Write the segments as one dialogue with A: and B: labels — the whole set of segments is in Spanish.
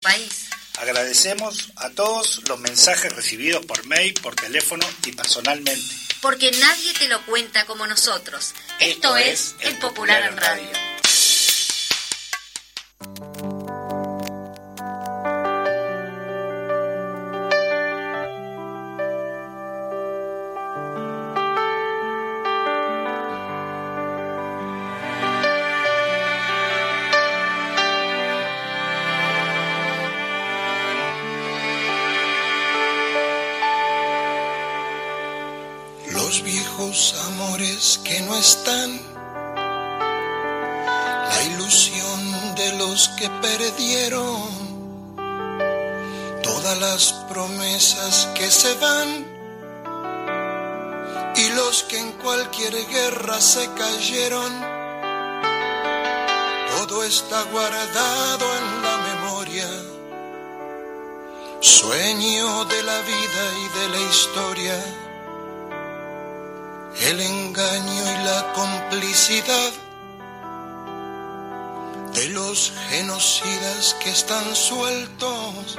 A: país.
B: Agradecemos a todos los mensajes recibidos por mail, por teléfono y personalmente.
A: Porque nadie te lo cuenta como nosotros. Esto, es El Popular en Radio.
C: Cualquier guerra se cayeron, todo está guardado en la memoria. Sueño de la vida y de la historia el engaño y la complicidad de los genocidas que están sueltos,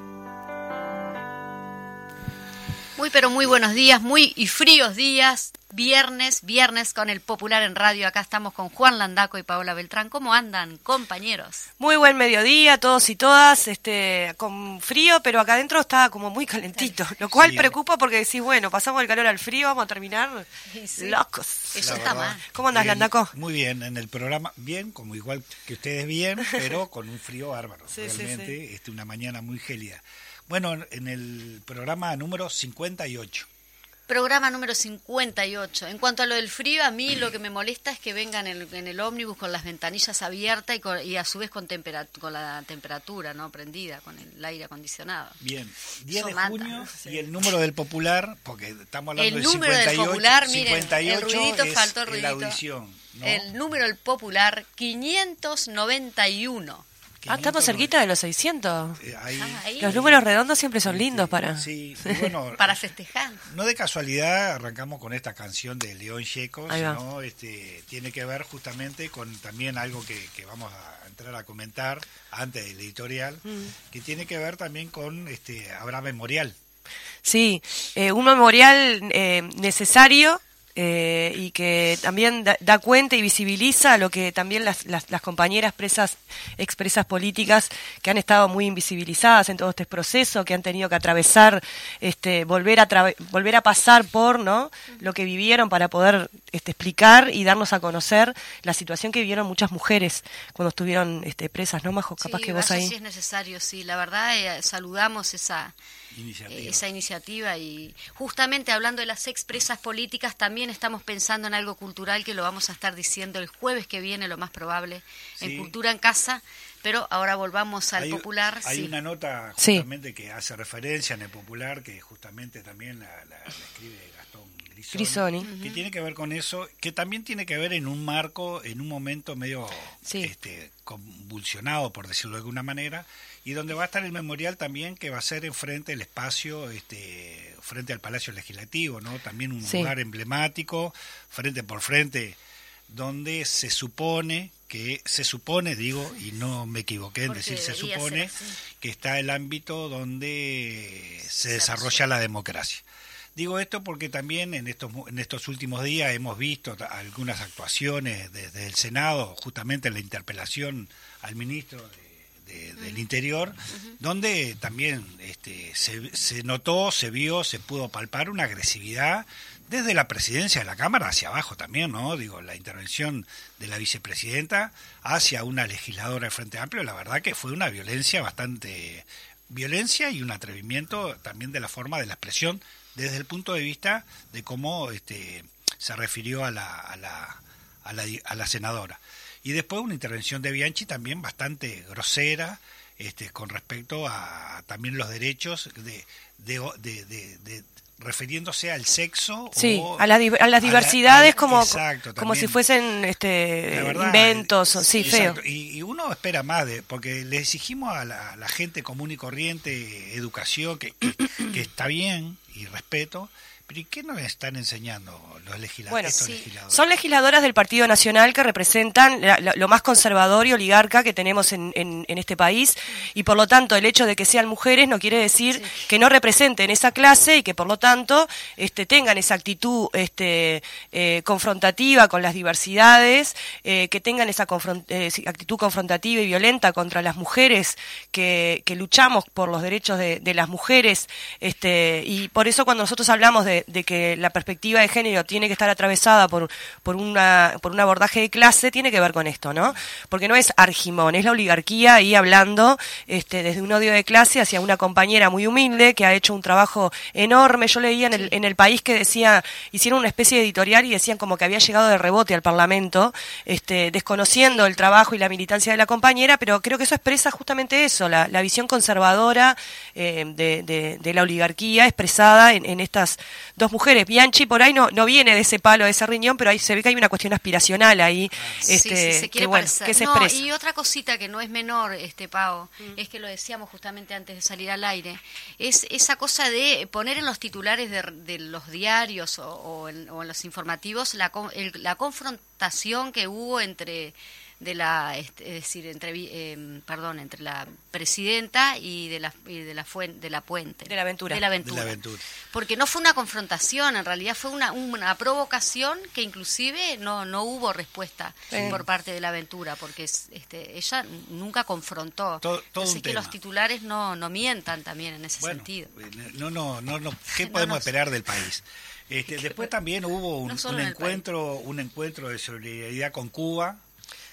A: Muy pero muy buenos días, muy y fríos días. Viernes, viernes con el Popular en Radio. Acá estamos con Juan Landaco y Paola Beltrán. ¿Cómo andan, compañeros?
D: Muy buen mediodía, todos y todas, este, con frío, pero acá adentro está como muy calentito, lo cual
B: Sí.
D: preocupa porque decís, bueno, pasamos el calor al frío, vamos a terminar
A: Sí,
D: locos.
A: Eso
B: La
A: está
B: verdad.
A: mal.
D: ¿Cómo andas, Landaco?
B: Muy bien, en el programa, bien, como igual que ustedes bien, pero con un frío bárbaro.
D: Sí, sí,
B: realmente, Este, una mañana muy gélida. Bueno, en el programa número 58.
A: Programa número 58. En cuanto a lo del frío, a mí lo que me molesta es que vengan en el, en el ómnibus con las ventanillas abiertas y, con- y a su vez con, temperat- con la temperatura no prendida, con el aire acondicionado.
B: Bien, 10
A: Eso
B: de
A: mata,
B: junio y el número del popular, porque estamos hablando
A: El
B: del
A: número del
B: 58,
A: popular, miren, el
B: 58
A: ruidito faltó el
B: la
A: ruidito.
B: audición. ¿no?
A: El número del popular 591.
D: Ah, estamos cerquita de los 600.
B: Eh, ahí-
A: Ah, ahí.
D: Los números redondos siempre son lindos para...
B: Sí, y bueno,
A: Para festejar.
B: No de casualidad arrancamos con esta canción de León Checo, sino este, tiene que ver justamente con también algo que, que vamos a entrar a comentar antes del editorial,
D: Mm.
B: que tiene que ver también con este habrá memorial.
D: Sí, eh, un memorial eh, necesario eh, y que también da, cuenta y visibiliza lo que también las, las, compañeras presas, expresas políticas que han estado muy invisibilizadas en todo este proceso, que han tenido que atravesar, este, volver a volver a pasar por, ¿no? Lo que vivieron para poder este, explicar y darnos a conocer la situación que vivieron muchas mujeres cuando estuvieron este, presas, ¿no, Majo? Capaz
A: Sí,
D: que vos ahí.
A: si es necesario, sí. La verdad, eh, saludamos esa,
B: Iniciativa.
A: eh, esa iniciativa y justamente hablando de las expresas políticas, también estamos pensando en algo cultural que lo vamos a estar diciendo el jueves que viene, lo más probable,
B: Sí.
A: en Cultura en Casa. Pero ahora volvamos al
B: hay,
A: popular.
B: hay
A: sí.
B: una nota
D: Sí.
B: justamente que hace referencia en el popular, que justamente también la, la- la escribe Gastón Grisoni,
D: Grisoni.
B: que tiene que ver con eso, que también tiene que ver en un marco, en un momento medio
D: Sí.
B: este, convulsionado, por decirlo de alguna manera, y donde va a estar el memorial también, que va a ser enfrente el espacio, este, frente al Palacio Legislativo, ¿no? También un
D: Sí.
B: lugar emblemático, frente por frente, donde se supone que se supone, digo, y no me equivoqué en
A: Porque
B: decir se supone, que está el ámbito donde se desarrolla la democracia. Digo esto porque también en estos en estos últimos días hemos visto algunas actuaciones desde el Senado, justamente en la interpelación al ministro de- de- del Interior, donde también este, se, se notó, se vio, se pudo palpar una agresividad desde la presidencia de la Cámara hacia abajo también, ¿no? Digo, la intervención de la vicepresidenta hacia una legisladora de Frente Amplio, la verdad que fue una violencia bastante violencia y un atrevimiento también de la forma de la expresión desde el punto de vista de cómo este, se refirió a la, a la, a la, a la senadora. Y después una intervención de Bianchi también bastante grosera, este, con respecto a también los derechos de, de, de, refiriéndose al sexo
D: sí, a, la, a, las diversidades como como si fuesen este inventos sí feo.
B: y, uno espera más de porque le exigimos a la, gente común y corriente educación que, que está bien y respeto ¿Y qué nos están enseñando los legisladores?
D: Son legisladoras del Partido Nacional que representan lo más conservador y oligarca que tenemos en, este país y por lo tanto el hecho de que sean mujeres no quiere decir que no representen esa clase y que por lo tanto este, tengan esa actitud este, eh, confrontativa con las diversidades, eh, que tengan esa eh, actitud confrontativa y violenta contra las mujeres que, luchamos por los derechos de, de las mujeres este, y por eso cuando nosotros hablamos de de, que la perspectiva de género tiene que estar atravesada por, por, una, por un abordaje de clase, tiene que ver con esto, ¿no? Porque no es Argimón, es la oligarquía ahí hablando este, desde un odio de clase hacia una compañera muy humilde que ha hecho un trabajo enorme. Yo leía en el, en el país que decía, hicieron una especie de editorial y decían como que había llegado de rebote al Parlamento, este, desconociendo el trabajo y la militancia de la compañera, pero creo que eso expresa justamente eso, la, la visión conservadora eh, de, de, la oligarquía expresada en, en estas dos mujeres. Bianchi por ahí no, no viene de ese palo, de ese riñón, pero ahí se ve que hay una cuestión aspiracional ahí. Este,
A: se quiere que, se expresa. y otra cosita que no es menor, este Pau, mm. es que lo decíamos justamente antes de salir al aire, es esa cosa de poner en los titulares de, los diarios o, en, los informativos la, la confrontación que hubo entre de la es decir entre eh, perdón entre la presidenta y de la y de la fuente de la puente.
D: De la aventura.
A: De la aventura, porque no fue una confrontación en realidad fue una, una provocación que inclusive no no hubo respuesta por parte de la aventura porque este ella nunca confrontó.
B: Todo,
A: así que los titulares no no mientan también en ese sentido.
B: no no no, no qué podemos esperar del país este, después también hubo un, un encuentro un encuentro de solidaridad con Cuba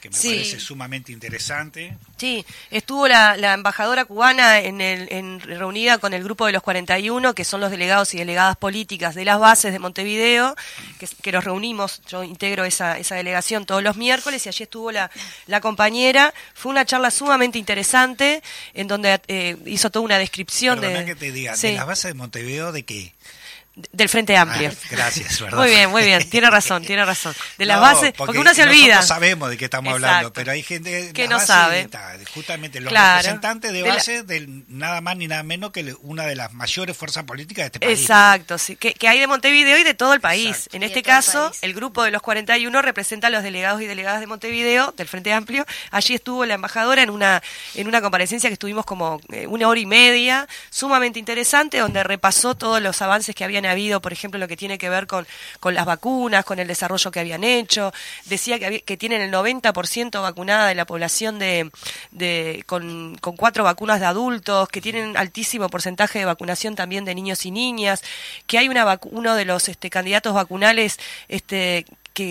B: que me parece sumamente interesante.
D: Sí, estuvo la, embajadora cubana en el, en, reunida con el grupo de los 41, que son los delegados y delegadas políticas de las bases de Montevideo, que, que los reunimos, yo integro esa, esa delegación todos los miércoles y allí estuvo la, la compañera. Fue una charla sumamente interesante en donde eh, hizo toda una descripción
B: de... que te diga, ¿de las bases de Montevideo de qué?
D: Del Frente Amplio.
B: Ah, gracias, ¿verdad?
D: Muy bien, muy bien, tiene razón, tiene razón. De las bases, porque, uno se olvida.
B: No sabemos de qué estamos hablando, pero hay gente
D: que no sabe.
B: justamente los representantes de base de, nada más ni nada menos que una de las mayores fuerzas políticas de este país.
D: Exacto, sí, que, hay de Montevideo y de todo el país. En este caso, el, grupo de los 41 representa a los delegados y delegadas de Montevideo, del Frente Amplio. Allí estuvo la embajadora en una, en una comparecencia que estuvimos como eh, una hora y media, sumamente interesante, donde repasó todos los avances que habían habido, por ejemplo, lo que tiene que ver con, con las vacunas, con el desarrollo que habían hecho. Decía que, que tienen el 90% vacunada de la población de, de con, con cuatro vacunas de adultos, que tienen altísimo porcentaje de vacunación también de niños y niñas, que hay una uno de los este, candidatos vacunales este,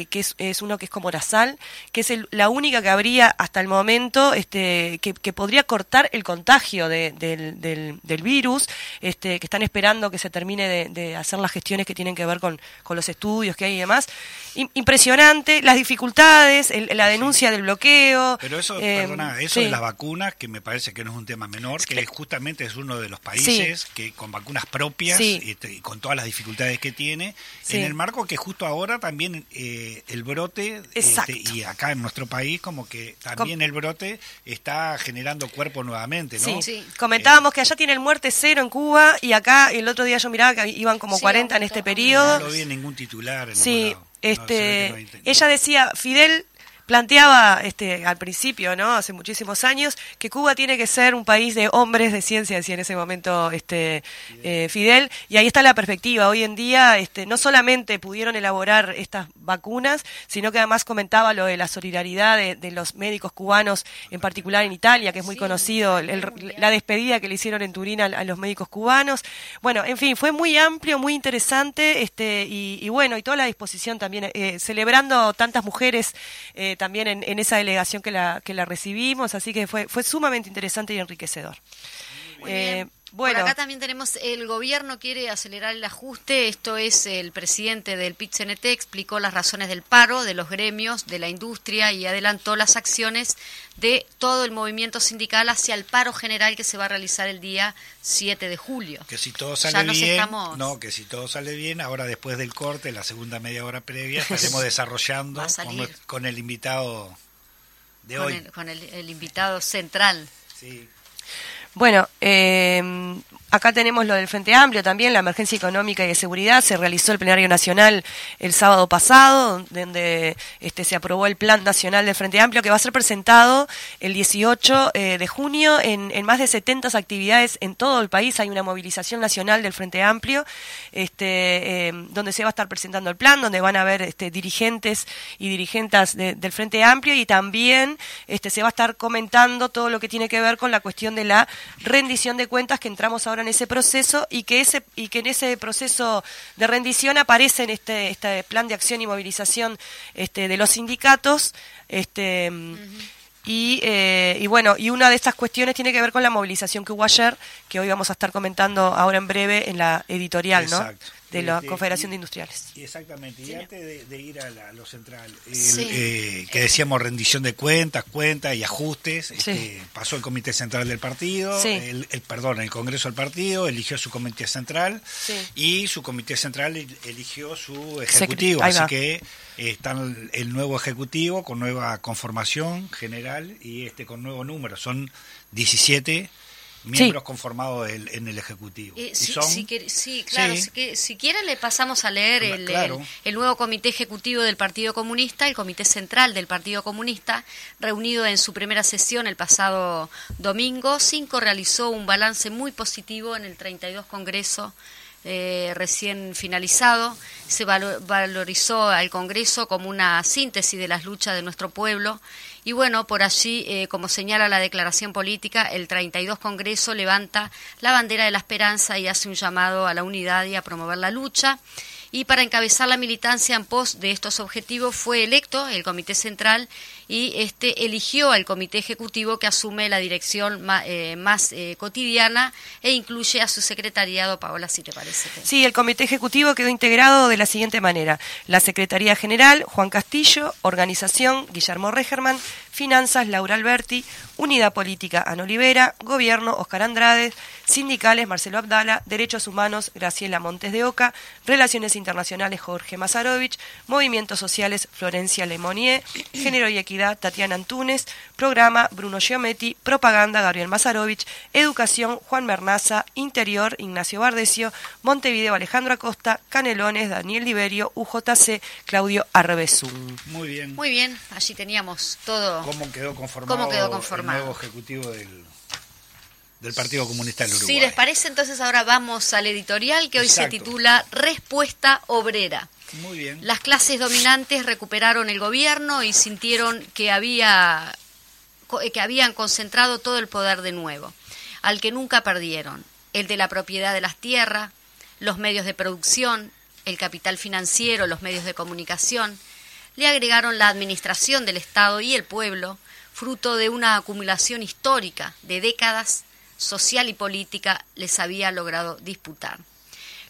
D: que, es, uno que es como sal, que es la única que habría hasta el momento este, que, podría cortar el contagio del, del, virus, este, que están esperando que se termine de, hacer las gestiones que tienen que ver con, los estudios que hay y demás. Impresionante, las dificultades, la denuncia del bloqueo.
B: Pero eso, eh, perdona, eso de las vacunas, que me parece que no es un tema menor, que justamente es uno de los países que con vacunas propias este, y con todas las dificultades que tiene, en el marco que justo ahora también... Eh, el brote este, y acá en nuestro país como que también el brote está generando cuerpo nuevamente, ¿no?
D: Sí, comentábamos que allá tiene el muerte cero en Cuba y acá el otro día yo miraba que iban como 40 en este periodo.
B: No lo vi en ningún titular.
D: sí, este, ella decía, Fidel planteaba este, al principio, ¿no? hace muchísimos años, que Cuba tiene que ser un país de hombres de ciencia, decía en ese momento este, eh, Fidel, y ahí está la perspectiva. Hoy en día este, no solamente pudieron elaborar estas vacunas, sino que además comentaba lo de la solidaridad de, los médicos cubanos, en particular en Italia, que es muy conocido, la despedida que le hicieron en Turín a, los médicos cubanos. Bueno, en fin, fue muy amplio, muy interesante, este, y, bueno, y toda la disposición también, eh, celebrando tantas mujeres. Eh, también en, esa delegación que la, que la recibimos, así que fue, fue sumamente interesante y enriquecedor.
A: Eh, bueno. Por acá también tenemos, el gobierno quiere acelerar el ajuste, esto es el presidente del pit explicó las razones del paro de los gremios, de la industria y adelantó las acciones de todo el movimiento sindical hacia el paro general que se va a realizar el día 7 de julio.
B: Que si todo sale bien, no, que si todo sale bien, ahora después del corte, la segunda media hora previa, estaremos desarrollando con, el invitado de hoy.
A: con el, invitado central.
D: Sí. Bueno, eh, Acá tenemos lo del Frente Amplio también, la emergencia económica y de seguridad. Se realizó el plenario nacional el sábado pasado, donde este, se aprobó el Plan Nacional del Frente Amplio, que va a ser presentado el 18 eh, de junio en, más de 70 actividades en todo el país. Hay una movilización nacional del Frente Amplio, este, eh, donde se va a estar presentando el plan, donde van a haber este, dirigentes y dirigentes del Frente Amplio y también este, se va a estar comentando todo lo que tiene que ver con la cuestión de la rendición de cuentas que entramos ahora en ese proceso y que ese y que en ese proceso de rendición aparece en este este plan de acción y movilización este, de los sindicatos este y, eh, y, bueno, y una de estas cuestiones tiene que ver con la movilización que hubo ayer, que hoy vamos a estar comentando ahora en breve en la editorial, ¿no? de la Confederación de Industriales.
B: Exactamente, y antes de, ir a, lo central, eh, que decíamos rendición de cuentas, cuentas y ajustes, este, pasó el Comité Central del Partido, el, perdón, el Congreso del Partido eligió su Comité Central y su Comité Central eligió su Ejecutivo, así que está el nuevo Ejecutivo con nueva conformación general y este con nuevo número, son 17 miembros conformados en el Ejecutivo.
A: Eh, sí, claro. Si, quiere le pasamos a leer el, nuevo Comité Ejecutivo del Partido Comunista, el Comité Central del Partido Comunista, reunido en su primera sesión el pasado domingo. Cinco realizó un balance muy positivo en el 32 Congreso eh, recién finalizado. Se valorizó al Congreso como una síntesis de las luchas de nuestro pueblo y bueno, por allí, eh, como señala la declaración política, el 32 Congreso levanta la bandera de la esperanza y hace un llamado a la unidad y a promover la lucha y para encabezar la militancia en pos de estos objetivos fue electo el Comité Central y este eligió al Comité Ejecutivo que asume la dirección más, eh, eh, cotidiana e incluye a su secretariado, Paola, si te parece.
D: Sí, el Comité Ejecutivo quedó integrado de la siguiente manera. La Secretaría General, Juan Castillo, Organización, Guillermo Regerman, Finanzas, Laura Alberti, Unidad Política, Ana Olivera, Gobierno, Oscar Andrade, Sindicales, Marcelo Abdala, Derechos Humanos, Graciela Montes de Oca, Relaciones Internacionales, Jorge Mazarovich, Movimientos Sociales, Florencia Lemonier, Género y Equidad, Tatiana Antunes, Programa, Bruno Giometti, Propaganda, Gabriel Mazarovich, Educación, Juan Bernaza, Interior, Ignacio Bardesio, Montevideo, Alejandro Acosta, Canelones, Daniel Liberio, UJC, Claudio Arbezún.
B: Muy bien.
A: Muy bien, allí teníamos todo
B: cómo quedó conformado, el nuevo ejecutivo del, del Partido Comunista del Uruguay.
A: Si les parece, entonces ahora vamos al editorial que hoy se titula Respuesta Obrera.
B: Muy bien.
A: Las clases dominantes recuperaron el gobierno y sintieron que había que habían concentrado todo el poder de nuevo, al que nunca perdieron, el de la propiedad de las tierras, los medios de producción, el capital financiero, los medios de comunicación, le agregaron la administración del Estado y el pueblo, fruto de una acumulación histórica de décadas social y política, les había logrado disputar.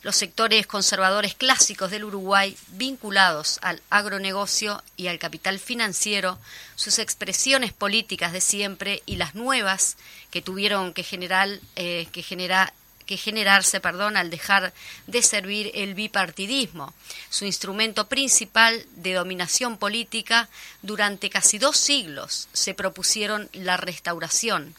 A: Los sectores conservadores clásicos del Uruguay, vinculados al agronegocio y al capital financiero, sus expresiones políticas de siempre y las nuevas que tuvieron que generar, eh, que generarse perdón, al dejar de servir el bipartidismo, su instrumento principal de dominación política durante casi dos siglos se propusieron la restauración.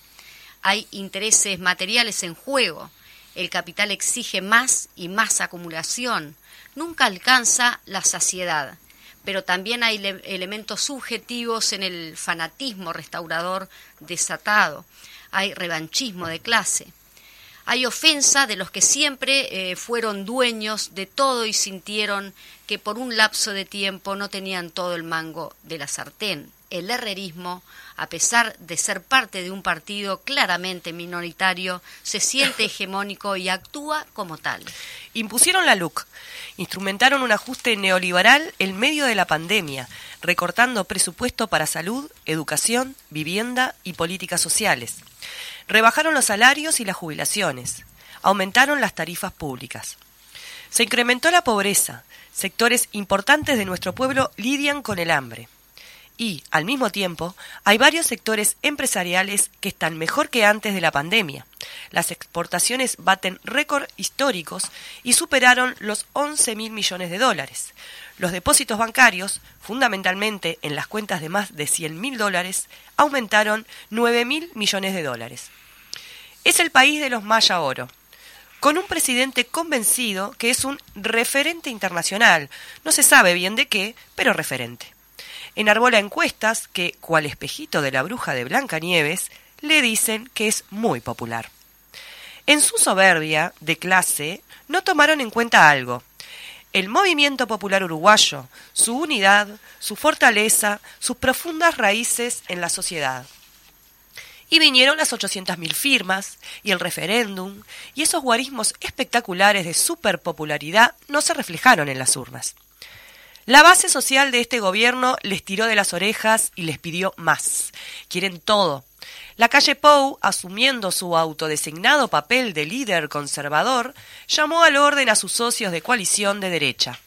A: Hay intereses materiales en juego, el capital exige más y más acumulación, nunca alcanza la saciedad. Pero también hay elementos subjetivos en el fanatismo restaurador desatado, hay revanchismo de clase. Hay ofensa de los que siempre eh, fueron dueños de todo y sintieron que por un lapso de tiempo no tenían todo el mango de la sartén. El herrerismo, a pesar de ser parte de un partido claramente minoritario, se siente hegemónico y actúa como tal.
D: Impusieron la LUC, instrumentaron un ajuste neoliberal en medio de la pandemia, recortando presupuesto para salud, educación, vivienda y políticas sociales Rebajaron los salarios y las jubilaciones. Aumentaron las tarifas públicas. Se incrementó la pobreza. Sectores importantes de nuestro pueblo lidian con el hambre. Y, al mismo tiempo, hay varios sectores empresariales que están mejor que antes de la pandemia. Las exportaciones baten récord históricos y superaron los 11 mil millones de dólares. Los depósitos bancarios, fundamentalmente en las cuentas de más de 100 mil dólares, aumentaron 9 mil millones de dólares. Es el país de los Maya Oro, con un presidente convencido que es un referente internacional. No se sabe bien de qué, pero referente. Enarbola encuestas que, cual espejito de la bruja de Blancanieves, le dicen que es muy popular. En su soberbia de clase, no tomaron en cuenta algo, el movimiento popular uruguayo, su unidad, su fortaleza, sus profundas raíces en la sociedad. Y vinieron las 800.000 firmas y el referéndum, y esos guarismos espectaculares de superpopularidad no se reflejaron en las urnas. La base social de este gobierno les tiró de las orejas y les pidió más. Quieren todo, la calle Pou, asumiendo su autodesignado papel de líder conservador, llamó al orden a sus socios de coalición de derecha.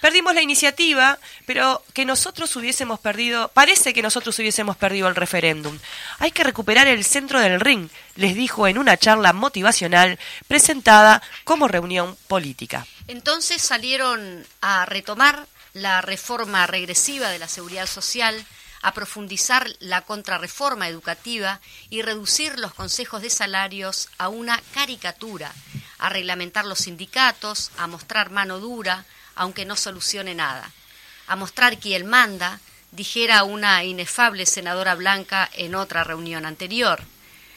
D: Perdimos la iniciativa, pero que nosotros hubiésemos perdido, parece que nosotros hubiésemos perdido el referéndum. Hay que recuperar el centro del ring, les dijo en una charla motivacional presentada como reunión política.
A: Entonces salieron a retomar la reforma regresiva de la seguridad social, a profundizar la contrarreforma educativa y reducir los consejos de salarios a una caricatura, a reglamentar los sindicatos, a mostrar mano dura, aunque no solucione nada, a mostrar quién manda, dijera una inefable senadora blanca en otra reunión anterior.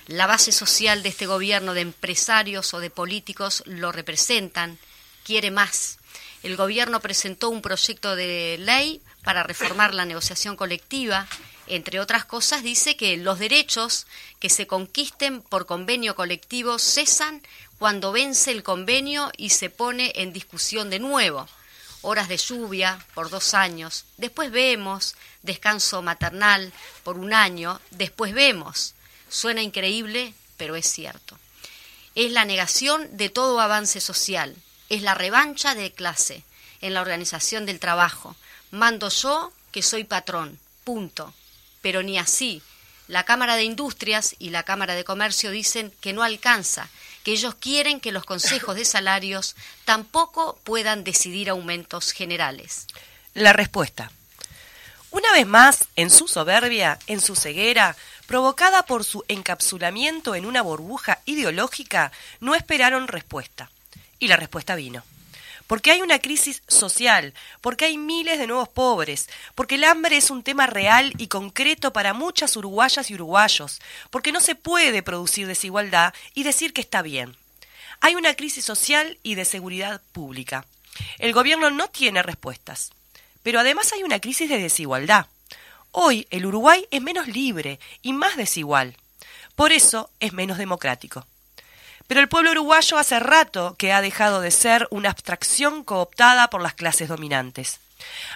A: La base social de este gobierno de empresarios o de políticos lo representan, quiere más. El gobierno presentó un proyecto de ley para reformar la negociación colectiva. Entre otras cosas, dice que los derechos que se conquisten por convenio colectivo cesan cuando vence el convenio y se pone en discusión de nuevo. Horas de lluvia por dos años, después vemos, descanso maternal por un año, después vemos. Suena increíble, pero es cierto. Es la negación de todo avance social, es la revancha de clase en la organización del trabajo, Mando yo que soy patrón, punto. Pero ni así. La Cámara de Industrias y la Cámara de Comercio dicen que no alcanza, que ellos quieren que los consejos de salarios tampoco puedan decidir aumentos generales.
D: La respuesta. Una vez más, en su soberbia, en su ceguera, provocada por su encapsulamiento en una burbuja ideológica, no esperaron respuesta. Y la respuesta vino porque hay una crisis social, porque hay miles de nuevos pobres, porque el hambre es un tema real y concreto para muchas uruguayas y uruguayos, porque no se puede producir desigualdad y decir que está bien. Hay una crisis social y de seguridad pública. El gobierno no tiene respuestas. Pero además hay una crisis de desigualdad. Hoy el Uruguay es menos libre y más desigual. Por eso es menos democrático. Pero el pueblo uruguayo hace rato que ha dejado de ser una abstracción cooptada por las clases dominantes.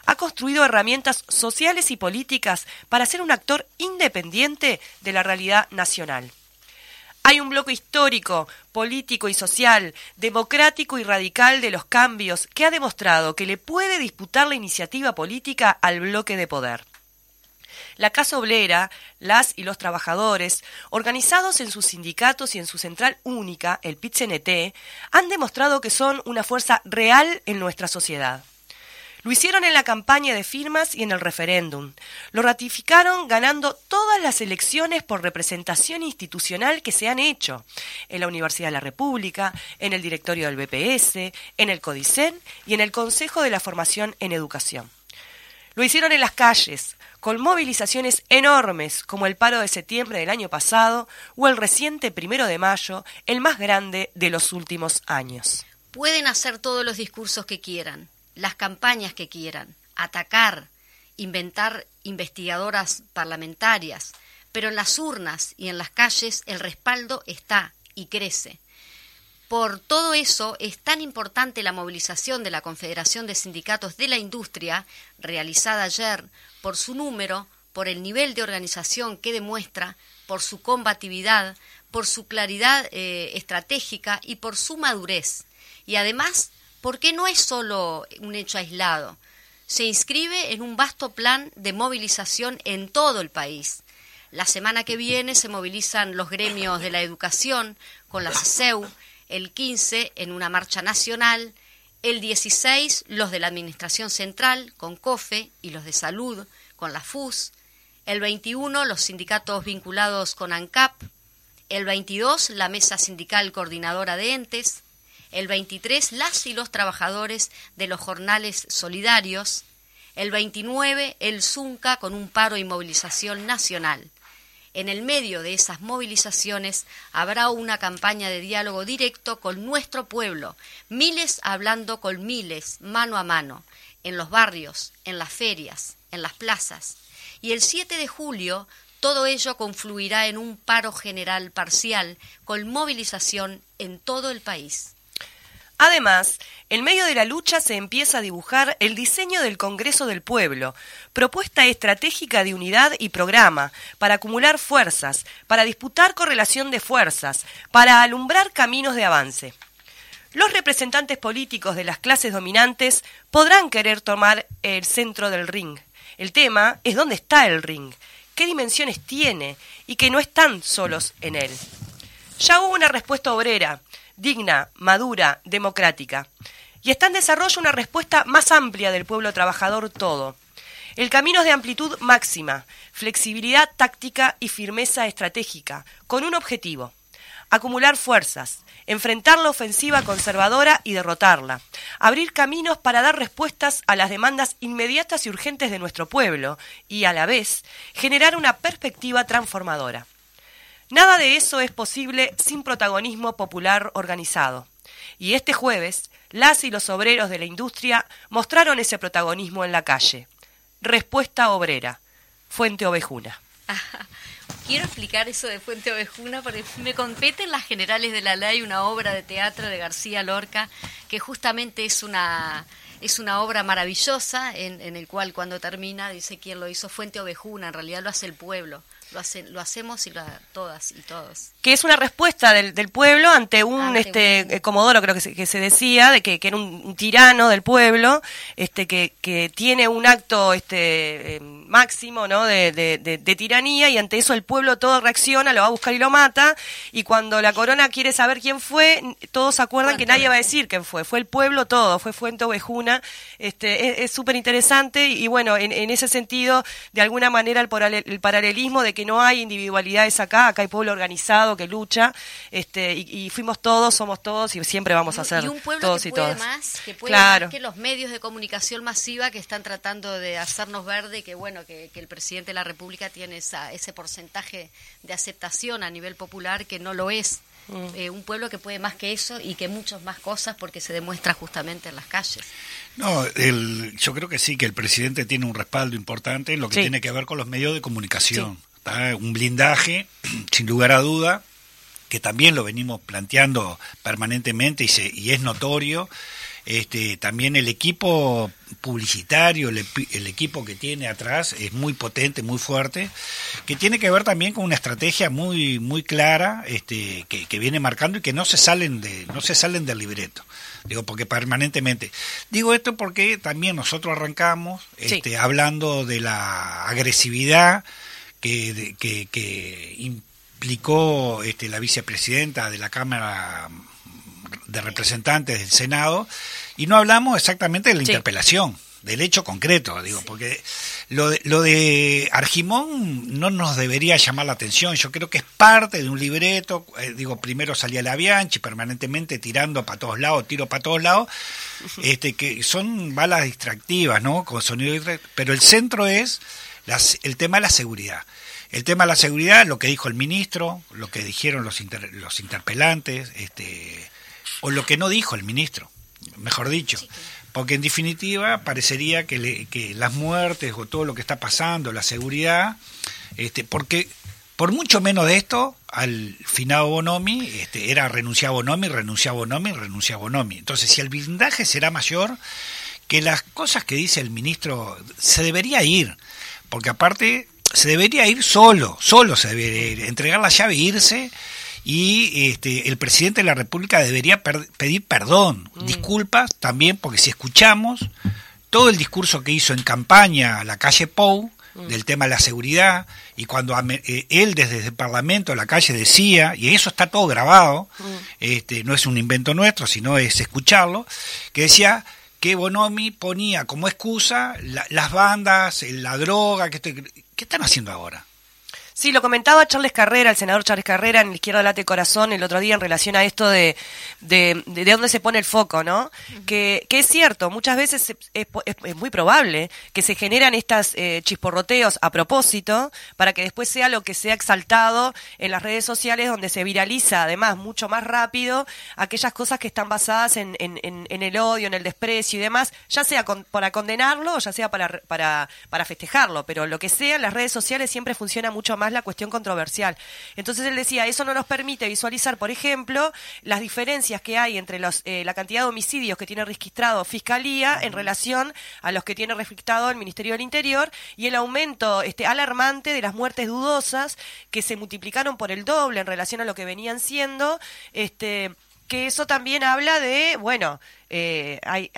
D: Ha construido herramientas sociales y políticas para ser un actor independiente de la realidad nacional. Hay un bloque histórico, político y social, democrático y radical de los cambios que ha demostrado que le puede disputar la iniciativa política al bloque de poder. La Casa Obrera, las y los trabajadores, organizados en sus sindicatos y en su central única, el pit han demostrado que son una fuerza real en nuestra sociedad. Lo hicieron en la campaña de firmas y en el referéndum. Lo ratificaron ganando todas las elecciones por representación institucional que se han hecho en la Universidad de la República, en el directorio del BPS, en el CODICEN y en el Consejo de la Formación en Educación. Lo hicieron en las calles, con movilizaciones enormes como el paro de septiembre del año pasado o el reciente primero de mayo, el más grande de los últimos años.
A: Pueden hacer todos los discursos que quieran, las campañas que quieran, atacar, inventar investigadoras parlamentarias, pero en las urnas y en las calles el respaldo está y crece. Por todo eso es tan importante la movilización de la Confederación de Sindicatos de la Industria, realizada ayer, por su número, por el nivel de organización que demuestra, por su combatividad, por su claridad eh, estratégica y por su madurez. Y además, porque no es solo un hecho aislado, se inscribe en un vasto plan de movilización en todo el país. La semana que viene se movilizan los gremios de la educación con la CESEU, el 15 en una marcha nacional, el 16 los de la Administración Central con COFE y los de Salud con la FUS, el 21 los sindicatos vinculados con ANCAP, el 22 la Mesa Sindical Coordinadora de Entes, el 23 las y los trabajadores de los jornales solidarios, el 29 el ZUNCA con un paro y movilización nacional. En el medio de esas movilizaciones habrá una campaña de diálogo directo con nuestro pueblo, miles hablando con miles, mano a mano, en los barrios, en las ferias, en las plazas. Y el 7 de julio todo ello confluirá en un paro general parcial con movilización en todo el país.
D: Además, en medio de la lucha se empieza a dibujar el diseño del Congreso del Pueblo, propuesta estratégica de unidad y programa, para acumular fuerzas, para disputar correlación de fuerzas, para alumbrar caminos de avance. Los representantes políticos de las clases dominantes podrán querer tomar el centro del ring. El tema es dónde está el ring, qué dimensiones tiene y que no están solos en él. Ya hubo una respuesta obrera, digna, madura, democrática. Y está en desarrollo una respuesta más amplia del pueblo trabajador todo. El camino es de amplitud máxima, flexibilidad táctica y firmeza estratégica, con un objetivo, acumular fuerzas, enfrentar la ofensiva conservadora y derrotarla, abrir caminos para dar respuestas a las demandas inmediatas y urgentes de nuestro pueblo y, a la vez, generar una perspectiva transformadora. Nada de eso es posible sin protagonismo popular organizado. Y este jueves, las y los obreros de la industria mostraron ese protagonismo en la calle. Respuesta obrera. Fuente Ovejuna.
A: Quiero explicar eso de Fuente Ovejuna porque me compete en las generales de la ley una obra de teatro de García Lorca que justamente es una es una obra maravillosa en, en el cual cuando termina dice quién lo hizo Fuente Ovejuna, en realidad lo hace el pueblo lo, lo hacemos y lo, todas y todos.
D: Que es una respuesta del, del pueblo ante un este eh, Comodoro, creo que se, que se decía, de que, que era un, tirano del pueblo, este que, que tiene un acto este eh, máximo ¿no? De, de, tiranía y ante eso el pueblo todo reacciona, lo va a buscar y lo mata, y cuando la corona quiere saber quién fue, todos se acuerdan que nadie va a decir quién fue, fue el pueblo todo, fue Fuente Ovejuna, este, es súper interesante y, bueno, en, en, ese sentido, de alguna manera el, el paralelismo de que que no hay individualidades acá, acá hay pueblo organizado que lucha, este, y, fuimos todos, somos todos y siempre vamos a ser
A: y un pueblo
D: todos
A: que
D: y puede
A: Más, que puede más que los medios de comunicación masiva que están tratando de hacernos ver de que bueno que, el presidente de la República tiene esa, ese porcentaje de aceptación a nivel popular que no lo es. Mm. Eh, un pueblo que puede más que eso y que muchas más cosas porque se demuestra justamente en las calles.
B: No, el, yo creo que sí, que el presidente tiene un respaldo importante en lo que tiene que ver con los medios de comunicación un blindaje, sin lugar a duda, que también lo venimos planteando permanentemente y, se, y es notorio. Este, también el equipo publicitario, el, el, equipo que tiene atrás es muy potente, muy fuerte, que tiene que ver también con una estrategia muy muy clara, este, que, que viene marcando y que no se salen de no se salen del libreto. Digo, porque permanentemente. Digo esto porque también nosotros arrancamos este, hablando de la agresividad que, que, implicó este, la vicepresidenta de la Cámara de Representantes del Senado, y no hablamos exactamente de la interpelación, del hecho concreto, digo, porque lo de, lo de Argimón no nos debería llamar la atención, yo creo que es parte de un libreto, eh, digo, primero salía la Bianchi permanentemente tirando para todos lados, tiro para todos lados, este que son balas distractivas, ¿no? Con sonido, pero el centro es el tema de la seguridad. El tema de la seguridad, lo que dijo el ministro, lo que dijeron los, los interpelantes, este, o lo que no dijo el ministro, mejor dicho. Porque en definitiva parecería que, que las muertes o todo lo que está pasando, la seguridad, este, porque por mucho menos de esto, al finado Bonomi, este, era renunciar a Bonomi, renunciar a Bonomi, renunciar a Bonomi. Entonces, si el blindaje será mayor, que las cosas que dice el ministro se debería ir porque aparte se debería ir solo, solo se debería ir, entregar la llave e irse y este, el presidente de la República debería pedir perdón, mm. disculpas también, porque si escuchamos todo el discurso que hizo en campaña a la calle Pou, mm. del tema de la seguridad, y cuando eh, él desde el Parlamento, la calle decía, y eso está todo grabado, mm. este, no es un invento nuestro, sino es escucharlo, que decía que Bonomi ponía como excusa las bandas, la droga, que ¿qué están haciendo ahora?
D: Sí, lo comentaba Charles Carrera, el senador Charles Carrera, en la izquierda late corazón el otro día en relación a esto de, de, de, dónde se pone el foco, ¿no? que, que, es cierto, muchas veces es, es, muy probable que se generan estas eh, chisporroteos a propósito para que después sea lo que sea exaltado en las redes sociales donde se viraliza además mucho más rápido aquellas cosas que están basadas en, en, en, el odio, en el desprecio y demás, ya sea para condenarlo o ya sea para, para, para festejarlo, pero lo que sea, en las redes sociales siempre funciona mucho más la cuestión controversial. Entonces él decía, eso no nos permite visualizar, por ejemplo, las diferencias que hay entre los, eh, la cantidad de homicidios que tiene registrado Fiscalía en relación a los que tiene registrado el Ministerio del Interior y el aumento este, alarmante de las muertes dudosas que se multiplicaron por el doble en relación a lo que venían siendo. Este, que eso también habla de, bueno, eh, hay,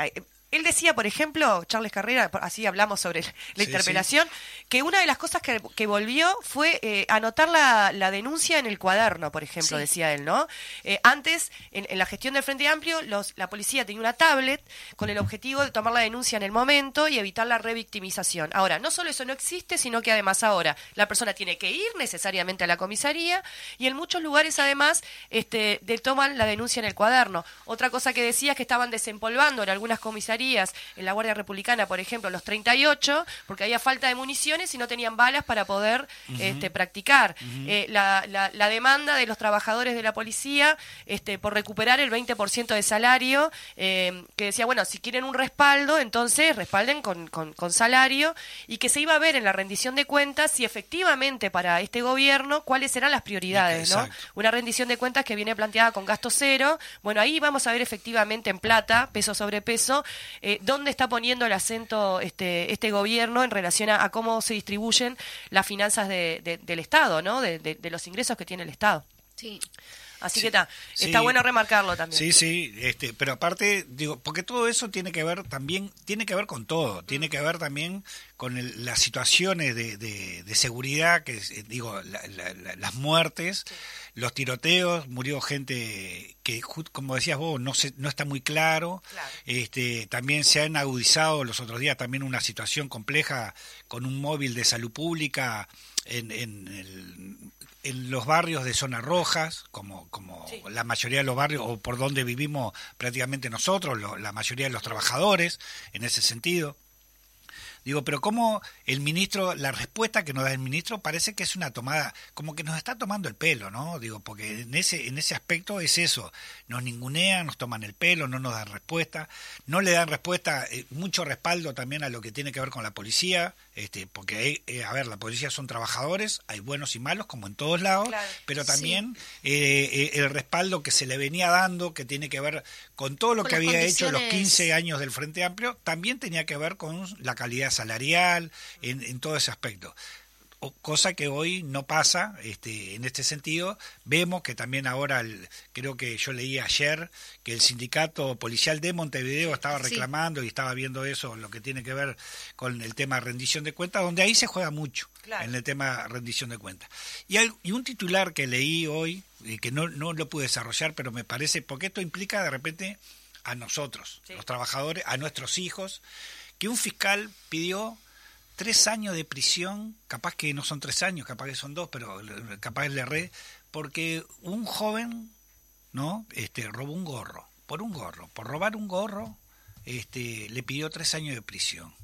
D: él decía, por ejemplo, Charles Carrera, así hablamos sobre la interpelación, que una de las cosas que, que volvió fue eh, anotar la, la, denuncia en el cuaderno, por ejemplo, decía él, ¿no? Eh, antes, en, la gestión del Frente Amplio, los, la policía tenía una tablet con el objetivo de tomar la denuncia en el momento y evitar la revictimización. Ahora, no solo eso no existe, sino que además ahora la persona tiene que ir necesariamente a la comisaría y en muchos lugares además este, de, toman la denuncia en el cuaderno. Otra cosa que decía es que estaban desempolvando en algunas comisarías en la Guardia Republicana, por ejemplo, los 38, porque había falta de municiones y no tenían balas para poder este, practicar. Eh, la, la, demanda de los trabajadores de la policía este, por recuperar el 20% de salario, eh, que decía, bueno, si quieren un respaldo, entonces respalden con, con, salario, y que se iba a ver en la rendición de cuentas si efectivamente para este gobierno cuáles eran las prioridades, ¿no? Una rendición de cuentas que viene planteada con gasto cero, bueno, ahí vamos a ver efectivamente en plata, peso sobre peso, eh, dónde está poniendo el acento este, este gobierno en relación a, cómo se distribuyen las finanzas del Estado, ¿no? De, los ingresos que tiene el Estado. Sí. Así que está, está bueno remarcarlo también.
B: Sí, sí, este, pero aparte, digo, porque todo eso tiene que ver también, tiene que ver con todo, tiene que ver también con las situaciones de, de, seguridad, que digo, las muertes, los tiroteos, murió gente que, como decías vos, no, se, no está muy claro. Este, también se han agudizado los otros días también una situación compleja con un móvil de salud pública en, en, el, en los barrios de zonas rojas, como, como la mayoría de los barrios, o por donde vivimos prácticamente nosotros, la mayoría de los trabajadores, en ese sentido. Digo, pero ¿cómo el ministro, la respuesta que nos da el ministro parece que es una tomada, como que nos está tomando el pelo, ¿no? Digo, porque en ese, en ese aspecto es eso, nos ningunean, nos toman el pelo, no nos dan respuesta, no le dan respuesta, eh, mucho respaldo también a lo que tiene que ver con la policía, este, porque, eh, a ver, la policía son trabajadores, hay buenos y malos, como en todos lados, pero también eh, el respaldo que se le venía dando, que tiene que ver con todo lo que había hecho los 15 años del Frente Amplio, también tenía que ver con la calidad salarial, en, en todo ese aspecto cosa que hoy no pasa este, en este sentido. Vemos que también ahora, creo que yo leí ayer, que el sindicato policial de Montevideo estaba reclamando y estaba viendo eso, lo que tiene que ver con el tema rendición de cuentas, donde ahí se juega mucho en el tema rendición de cuentas. Y, y un titular que leí hoy, y que no, no lo pude desarrollar, pero me parece, porque esto implica de repente a nosotros, los trabajadores, a nuestros hijos, que un fiscal pidió tres años de prisión, capaz que no son tres años, capaz que son dos, pero capaz le re, porque un joven, ¿no? Este, robó un gorro, por un gorro, por robar un gorro, este, le pidió tres años de prisión,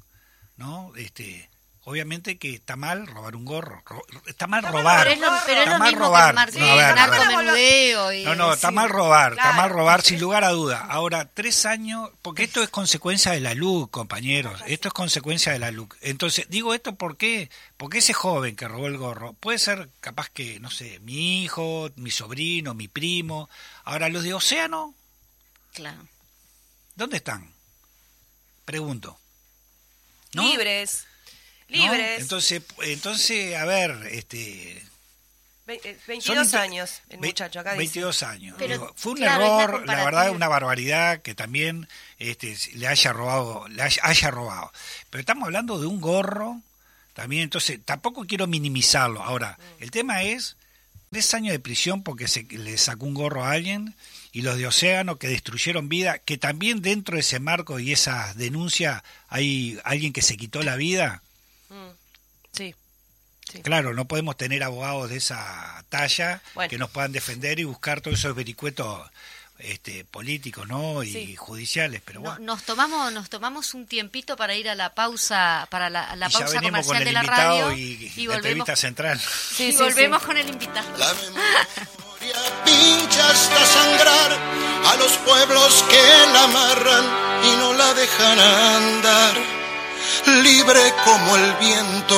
B: ¿no? Este, obviamente que está mal robar un gorro. está mal robar. Pero está mal robar. no, no, está mal robar. está mal robar sin lugar a duda. Ahora, tres años, porque esto es consecuencia de la luz, compañeros. Esto es consecuencia de la luz. Entonces, digo esto porque, porque ese joven que robó el gorro puede ser capaz que, no sé, mi hijo, mi sobrino, mi primo. Ahora, los de Océano.
A: Claro.
B: ¿Dónde están? Pregunto.
D: Libres. Libres.
B: Entonces, entonces, a ver, este...
D: Ve- eh, 22
B: son-
D: años el muchacho, acá dice.
B: 22 años.
A: Pero,
B: Digo, fue un
A: claro, es la
B: error, la, verdad, una barbaridad que también este, le haya robado, le haya, haya robado. Pero estamos hablando de un gorro, también, entonces tampoco quiero minimizarlo. Ahora, el tema es tres años de prisión porque se le sacó un gorro a alguien y los de Océano que destruyeron vida, que también dentro de ese marco y esa denuncia hay alguien que se quitó la vida.
D: Mm, Sí. Sí.
B: Claro, no podemos tener abogados de esa talla
D: Bueno.
B: que nos puedan defender y buscar todos esos vericuetos este, políticos ¿no? y
D: Sí.
B: judiciales, pero
A: No-
B: bueno.
A: nos tomamos nos tomamos un tiempito para ir a la pausa para la, la
B: y ya
A: pausa comercial
B: el
A: de la
B: invitado
A: radio
B: y,
A: y
B: la
A: volvemos
B: entrevista central.
D: Sí,
A: y
D: sí,
A: volvemos
D: sí.
A: con el invitado.
C: La memoria pincha hasta sangrar a los pueblos que la amarran y no la dejan andar, libre como el viento.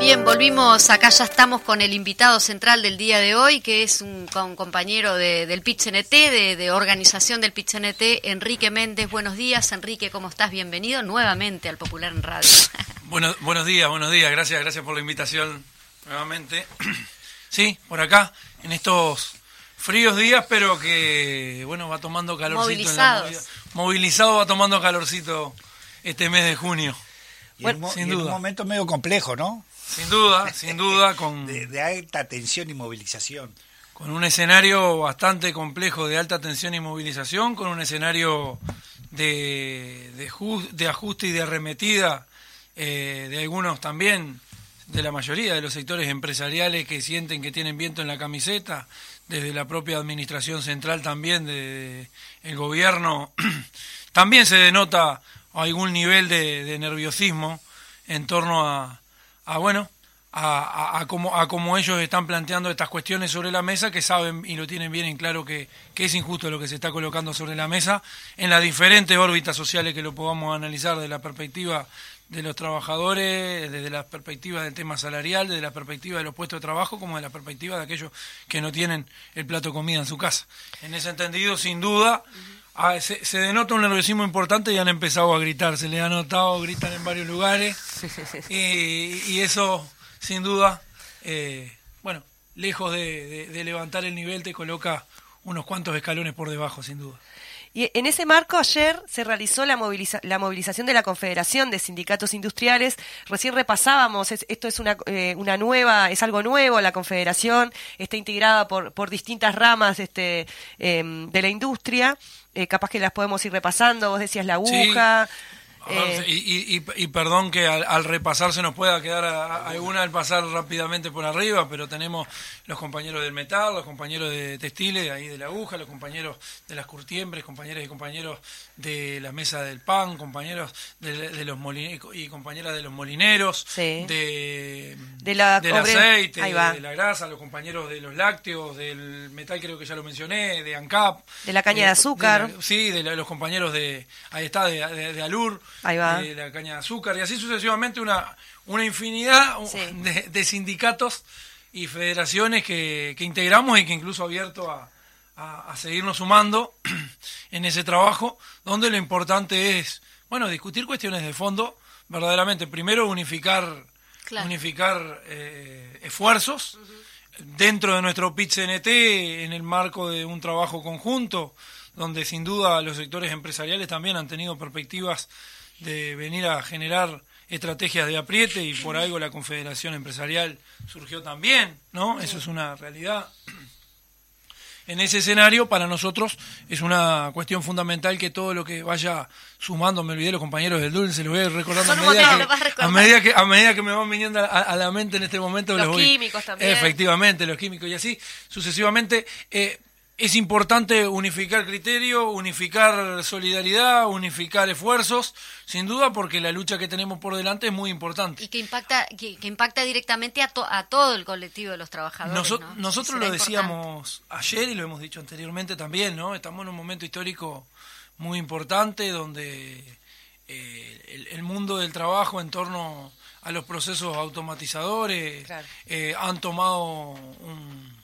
A: Bien, volvimos acá, ya estamos con el invitado central del día de hoy, que es un, compañero de- del PITCNT, de, de organización del PITCNT, Enrique Méndez. Buenos días, Enrique, ¿cómo estás? Bienvenido nuevamente al Popular en Radio.
E: Bueno, buenos días, buenos días, gracias, gracias por la invitación nuevamente. Sí, por acá, en estos fríos días, pero que, bueno, va tomando calorcito. en la
A: Movilizados.
E: Movilizado va tomando calorcito este mes de junio.
B: Y en un mo-
E: sin
B: y en un
E: duda.
B: momento medio complejo, ¿no?
E: Sin duda, sin duda, con,
B: De, de alta tensión y movilización.
E: con un escenario bastante complejo de alta tensión y movilización, con un escenario de, de, de ajuste y de arremetida eh, de algunos también, de la mayoría de los sectores empresariales que sienten que tienen viento en la camiseta, desde la propia administración central también, de, el gobierno, también se denota algún nivel de, de nerviosismo en torno a, a bueno, a, a, a cómo, a cómo ellos están planteando estas cuestiones sobre la mesa, que saben y lo tienen bien en claro que, que es injusto lo que se está colocando sobre la mesa, en las diferentes órbitas sociales que lo podamos analizar desde la perspectiva de los trabajadores, desde la perspectiva del tema salarial, desde la perspectiva de los puestos de trabajo, como de la perspectiva de aquellos que no tienen el plato de comida en su casa. En ese entendido, sin duda, ah, se, se denota un nerviosismo importante y han empezado a gritar, se les ha notado, gritan en varios lugares, y, y eso, sin duda, eh, bueno, lejos de, de- de levantar el nivel, te coloca unos cuantos escalones por debajo, sin duda.
D: Y en ese marco ayer se realizó la, moviliza- la movilización de la Confederación de Sindicatos Industriales. Recién repasábamos, es- esto es una, eh, una nueva, es algo nuevo, la Confederación está integrada por, por distintas ramas este, em, de la industria. Eh, capaz que las podemos ir repasando, vos decías la aguja.
E: Ver,
D: eh,
E: y, y- y- perdón que al, al repasar se nos pueda quedar a- a- alguna al pasar rápidamente por arriba, pero tenemos los compañeros del metal, los compañeros de textiles, ahí de la aguja, los compañeros de las curtiembres, compañeros y compañeros de la mesa del pan, compañeros de, de los y compañeras de los molineros,
D: Sí.
E: de,
D: De la
E: del
D: obre-
E: aceite, de la grasa, los compañeros de los lácteos, del metal creo que ya lo mencioné, de ANCAP.
D: De la caña de azúcar.
E: la- sí, de la- los compañeros de, ahí está, de, Alur,
D: Ahí va.
E: de la caña de azúcar, y así sucesivamente una, una infinidad
D: Sí.
E: de, de sindicatos y federaciones que, que integramos y que incluso abierto a, a, a seguirnos sumando en ese trabajo, donde lo importante es, bueno, discutir cuestiones de fondo, verdaderamente, primero unificar,
A: Claro.
E: unificar eh, esfuerzos dentro de nuestro PIT-CNT en el marco de un trabajo conjunto, donde sin duda los sectores empresariales también han tenido perspectivas de venir a generar estrategias de apriete y por algo la Confederación Empresarial surgió también, ¿no? Eso es una realidad. En ese escenario, para nosotros es una cuestión fundamental que todo lo que vaya sumando, me olvidé los compañeros del DUL, se los voy recordando a medida, que,
A: lo vas
E: a,
A: recordando.
E: medida que, a medida que me van viniendo a, a la mente en este momento.
D: Los
E: voy-
D: químicos también.
E: Efectivamente, los químicos y así sucesivamente. Eh, es importante unificar criterio, unificar solidaridad, unificar esfuerzos, sin duda porque la lucha que tenemos por delante es muy importante.
A: Y que impacta que, que impacta directamente a, to- a todo el colectivo de los trabajadores.
E: Noso-
A: ¿no?
E: Nosotros lo
A: importante.
E: decíamos ayer y lo hemos dicho anteriormente también, ¿no? Estamos en un momento histórico muy importante donde eh, el, el mundo del trabajo en torno a los procesos automatizadores
D: Claro.
E: eh, han tomado un,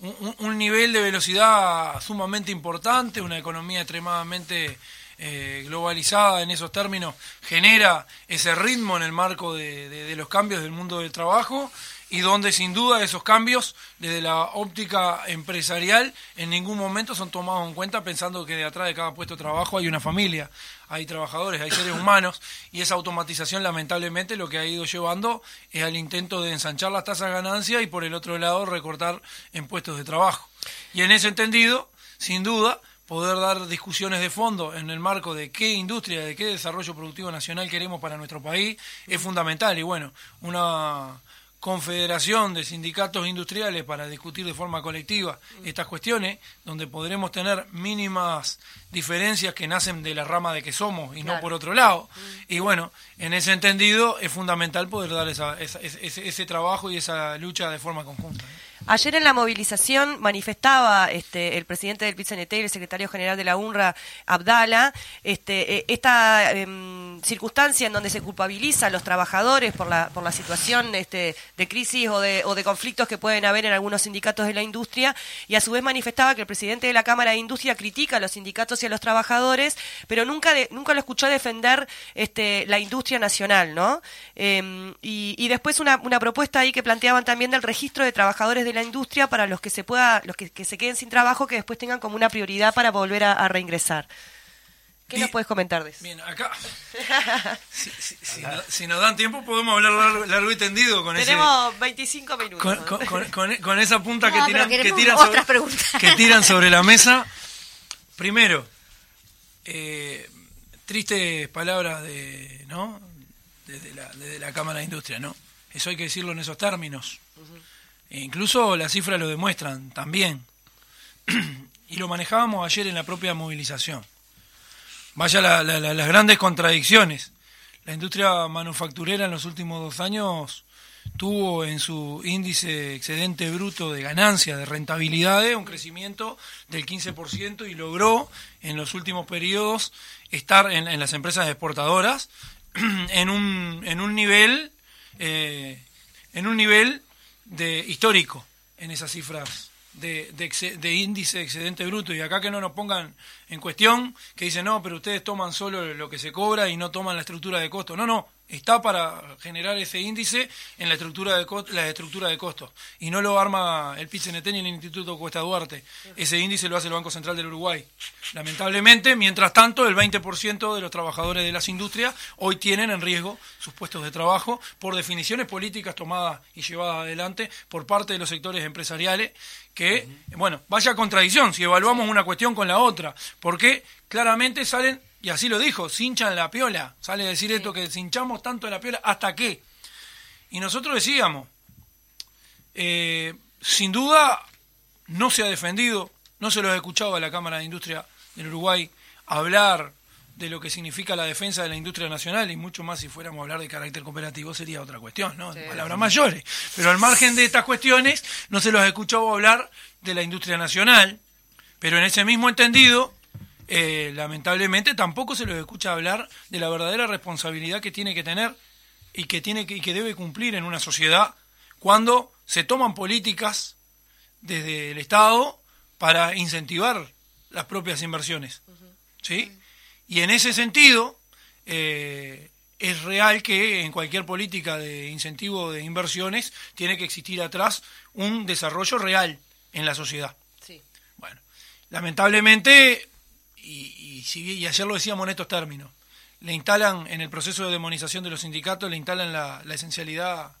E: un, nivel de velocidad sumamente importante, una economía extremadamente eh, globalizada en esos términos, genera ese ritmo en el marco de, de, de los cambios del mundo del trabajo y donde sin duda esos cambios desde la óptica empresarial en ningún momento son tomados en cuenta pensando que detrás de cada puesto de trabajo hay una familia, hay trabajadores, hay seres humanos y esa automatización lamentablemente lo que ha ido llevando es al intento de ensanchar las tasas de ganancia y por el otro lado recortar en puestos de trabajo. Y en ese entendido, sin duda, poder dar discusiones de fondo en el marco de qué industria, de qué desarrollo productivo nacional queremos para nuestro país es fundamental y bueno, una confederación de sindicatos industriales para discutir de forma colectiva estas cuestiones, donde podremos tener mínimas diferencias que nacen de la rama de que somos y no por otro lado. Y bueno, en ese entendido es fundamental poder dar esa, esa- ese, ese trabajo y esa lucha de forma conjunta.
D: Ayer en la movilización manifestaba este, el presidente del PIT-CNT y el secretario general de la UNRWA, Abdala, este, eh, esta em, circunstancia en donde se culpabiliza a los trabajadores por la, situación este, de crisis o de, conflictos que pueden haber en algunos sindicatos de la industria, y a su vez manifestaba que el presidente de la Cámara de Industria critica a los sindicatos y a los trabajadores, pero nunca, nunca lo escuchó defender la industria nacional, ¿no? Em, y, después una, una propuesta ahí que planteaban también del registro de trabajadores de la industria para los que se pueda, los que, que se queden sin trabajo, que después tengan como una prioridad para volver a, a reingresar. ¿Qué nos puedes comentar de eso?
E: Bien, acá, si, si- si no- si nos dan tiempo, podemos hablar largo, largo y tendido con ese...
D: Tenemos 25 minutos.
E: con, con- con- esa punta
A: No,
E: que tiran, que tiran
A: otras
E: sobre, que tiran sobre la mesa. Primero, eh, tristes palabras de, ¿no? Desde la, desde la Cámara de Industria, ¿no? Eso hay que decirlo en esos términos. E incluso las cifras lo demuestran también. y lo manejábamos ayer en la propia movilización. Vaya la- la- la- las grandes contradicciones. La industria manufacturera en los últimos dos años tuvo en su índice excedente bruto de ganancia, de rentabilidades, un crecimiento del 15% y logró en los últimos periodos estar en, en las empresas exportadoras en un, en un nivel eh, en un nivel de histórico en esas cifras de, de, de índice de excedente bruto. Y acá que no nos pongan en cuestión que dicen no pero ustedes toman solo lo que se cobra y no toman la estructura de costo. No no está para generar ese índice en la estructura de co- la estructura de costos. Y no lo arma el PIT-CNT ni el Instituto Cuesta Duarte. Ese índice lo hace el Banco Central del Uruguay. Lamentablemente mientras tanto el 20% de los trabajadores de las industrias hoy tienen en riesgo sus puestos de trabajo por definiciones políticas tomadas y llevadas adelante por parte de los sectores empresariales que, bueno, vaya contradicción si evaluamos una cuestión con la otra, porque claramente salen, y así lo dijo, se hinchan la piola, sale a decir esto que se hinchamos tanto la piola, ¿hasta qué? Y nosotros decíamos, eh, sin duda no se ha defendido, no se lo ha escuchado a la Cámara de Industria del Uruguay hablar de lo que significa la defensa de la industria nacional y mucho más si fuéramos a hablar de carácter cooperativo sería otra cuestión, ¿no? Palabras mayores. Pero al margen de estas cuestiones no se los ha escuchado hablar de la industria nacional, pero en ese mismo entendido, eh, lamentablemente tampoco se los escucha hablar de la verdadera responsabilidad que tiene que tener y que tiene que, y que debe cumplir en una sociedad cuando se toman políticas desde el Estado para incentivar las propias inversiones. ¿Sí? Y en ese sentido, eh, es real que en cualquier política de incentivo de inversiones tiene que existir atrás un desarrollo real en la sociedad.
D: Sí.
E: Bueno, lamentablemente, y, y, si- y ayer lo decíamos en estos términos, le instalan en el proceso de demonización de los sindicatos, le instalan la, la esencialidad,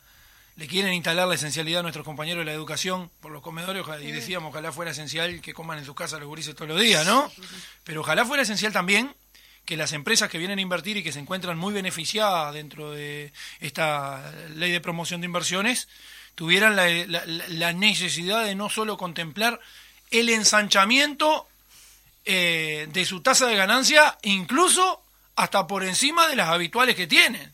E: le quieren instalar la esencialidad a nuestros compañeros de la educación por los comedores, y decíamos, ojalá fuera esencial que coman en sus casas los gurises todos los días, ¿no? Pero ojalá fuera esencial también que las empresas que vienen a invertir y que se encuentran muy beneficiadas dentro de esta ley de promoción de inversiones tuvieran la, la- la necesidad de no solo contemplar el ensanchamiento eh, de su tasa de ganancia, incluso hasta por encima de las habituales que tienen.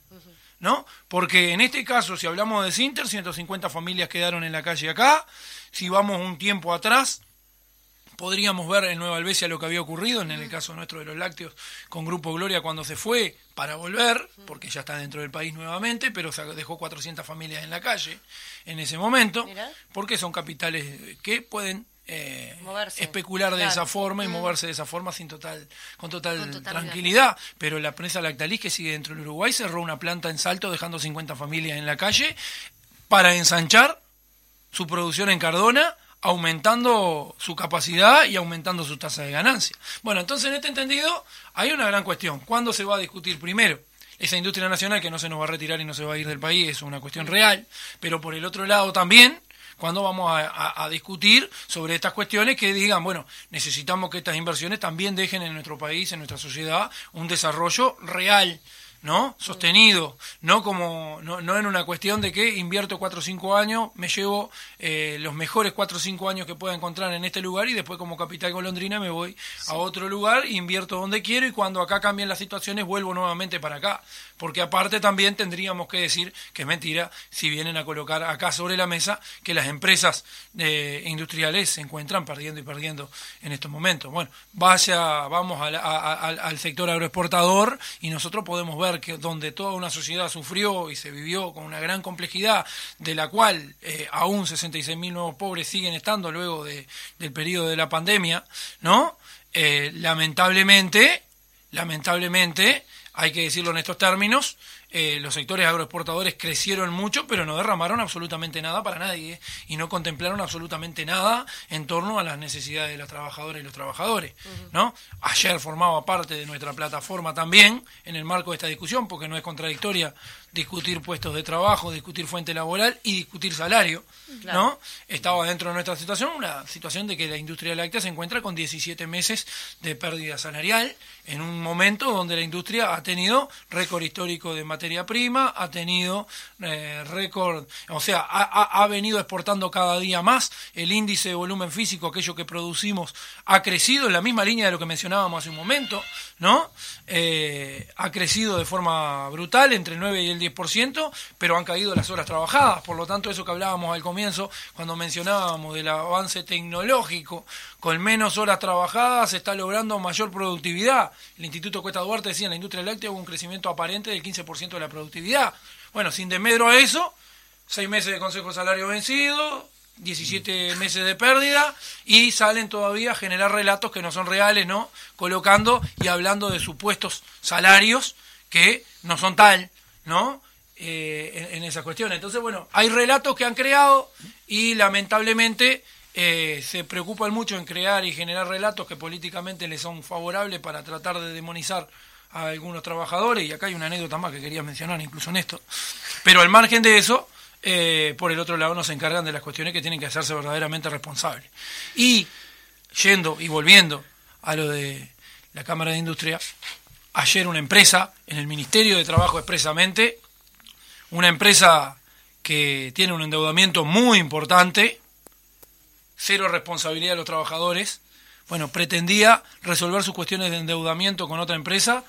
E: ¿No? Porque en este caso, si hablamos de Sinter, 150 familias quedaron en la calle acá. Si vamos un tiempo atrás, Podríamos ver en Nueva Albesia lo que había ocurrido, en el caso nuestro de los lácteos, con Grupo Gloria cuando se fue para volver, porque ya está dentro del país nuevamente, pero se dejó 400 familias en la calle en ese momento, porque son capitales que pueden eh, especular de esa forma y mm. moverse de esa forma sin total con total, tranquilidad. Pero la prensa Lactalis, que sigue dentro del Uruguay, cerró una planta en Salto dejando 50 familias en la calle para ensanchar su producción en Cardona aumentando su capacidad y aumentando su tasa de ganancia. Bueno, entonces en este entendido hay una gran cuestión. ¿Cuándo se va a discutir primero? Esa industria nacional que no se nos va a retirar y no se va a ir del país es una cuestión real, pero por el otro lado también cuando vamos a, discutir sobre estas cuestiones que digan, bueno, necesitamos que estas inversiones también dejen en nuestro país, en nuestra sociedad, un desarrollo real ¿no? Sostenido, no como no, no, en una cuestión de que invierto cuatro o cinco años, me llevo eh, los mejores cuatro o cinco años que pueda encontrar en este lugar y después como capital golondrina me voy a otro lugar, invierto donde quiero y cuando acá cambien las situaciones vuelvo nuevamente para acá. Porque aparte también tendríamos que decir que es mentira si vienen a colocar acá sobre la mesa que las empresas eh, industriales se encuentran perdiendo y perdiendo en estos momentos. Bueno, vaya, vamos al sector agroexportador y nosotros podemos ver donde toda una sociedad sufrió y se vivió con una gran complejidad, de la cual eh, aún 66.000 nuevos pobres siguen estando luego de, del periodo de la pandemia, ¿no? Eh, lamentablemente, lamentablemente, hay que decirlo en estos términos, eh, los sectores agroexportadores crecieron mucho, pero no derramaron absolutamente nada para nadie y no contemplaron absolutamente nada en torno a las necesidades de las trabajadoras y los trabajadores. ¿no? Ayer formaba parte de nuestra plataforma también en el marco de esta discusión, porque no es contradictoria discutir puestos de trabajo, discutir fuente laboral y discutir salario. ¿no? Estaba dentro de nuestra situación una situación de que la industria láctea se encuentra con 17 meses de pérdida salarial en un momento donde la industria ha tenido récord histórico de materia prima, ha tenido eh, récord, o sea, ha, ha, venido exportando cada día más, el índice de volumen físico, aquello que producimos, ha crecido en la misma línea de lo que mencionábamos hace un momento, ¿no? Eh, ha crecido de forma brutal, entre el 9 y el 10%, pero han caído las horas trabajadas, por lo tanto eso que hablábamos al comienzo, cuando mencionábamos del avance tecnológico, con menos horas trabajadas se está logrando mayor productividad. El Instituto Cuesta Duarte decía en la industria láctea hubo un crecimiento aparente del 15% de la productividad. Bueno, sin desmedro a eso, seis meses de consejo salario vencido, 17 meses de pérdida y salen todavía a generar relatos que no son reales, ¿no? Colocando y hablando de supuestos salarios que no son tal, ¿no? Eh, en, esa cuestión. Entonces, bueno, hay relatos que han creado y lamentablemente eh, se preocupan mucho en crear y generar relatos que políticamente les son favorables para tratar de demonizar a algunos trabajadores. Y acá hay una anécdota más que quería mencionar incluso en esto. Pero al margen de eso, eh, por el otro lado nos encargan de las cuestiones que tienen que hacerse verdaderamente responsables. Y yendo y volviendo a lo de la Cámara de Industria, ayer una empresa, en el Ministerio de Trabajo expresamente, una empresa que tiene un endeudamiento muy importante, cero responsabilidad de los trabajadores, bueno, pretendía resolver sus cuestiones de endeudamiento con otra empresa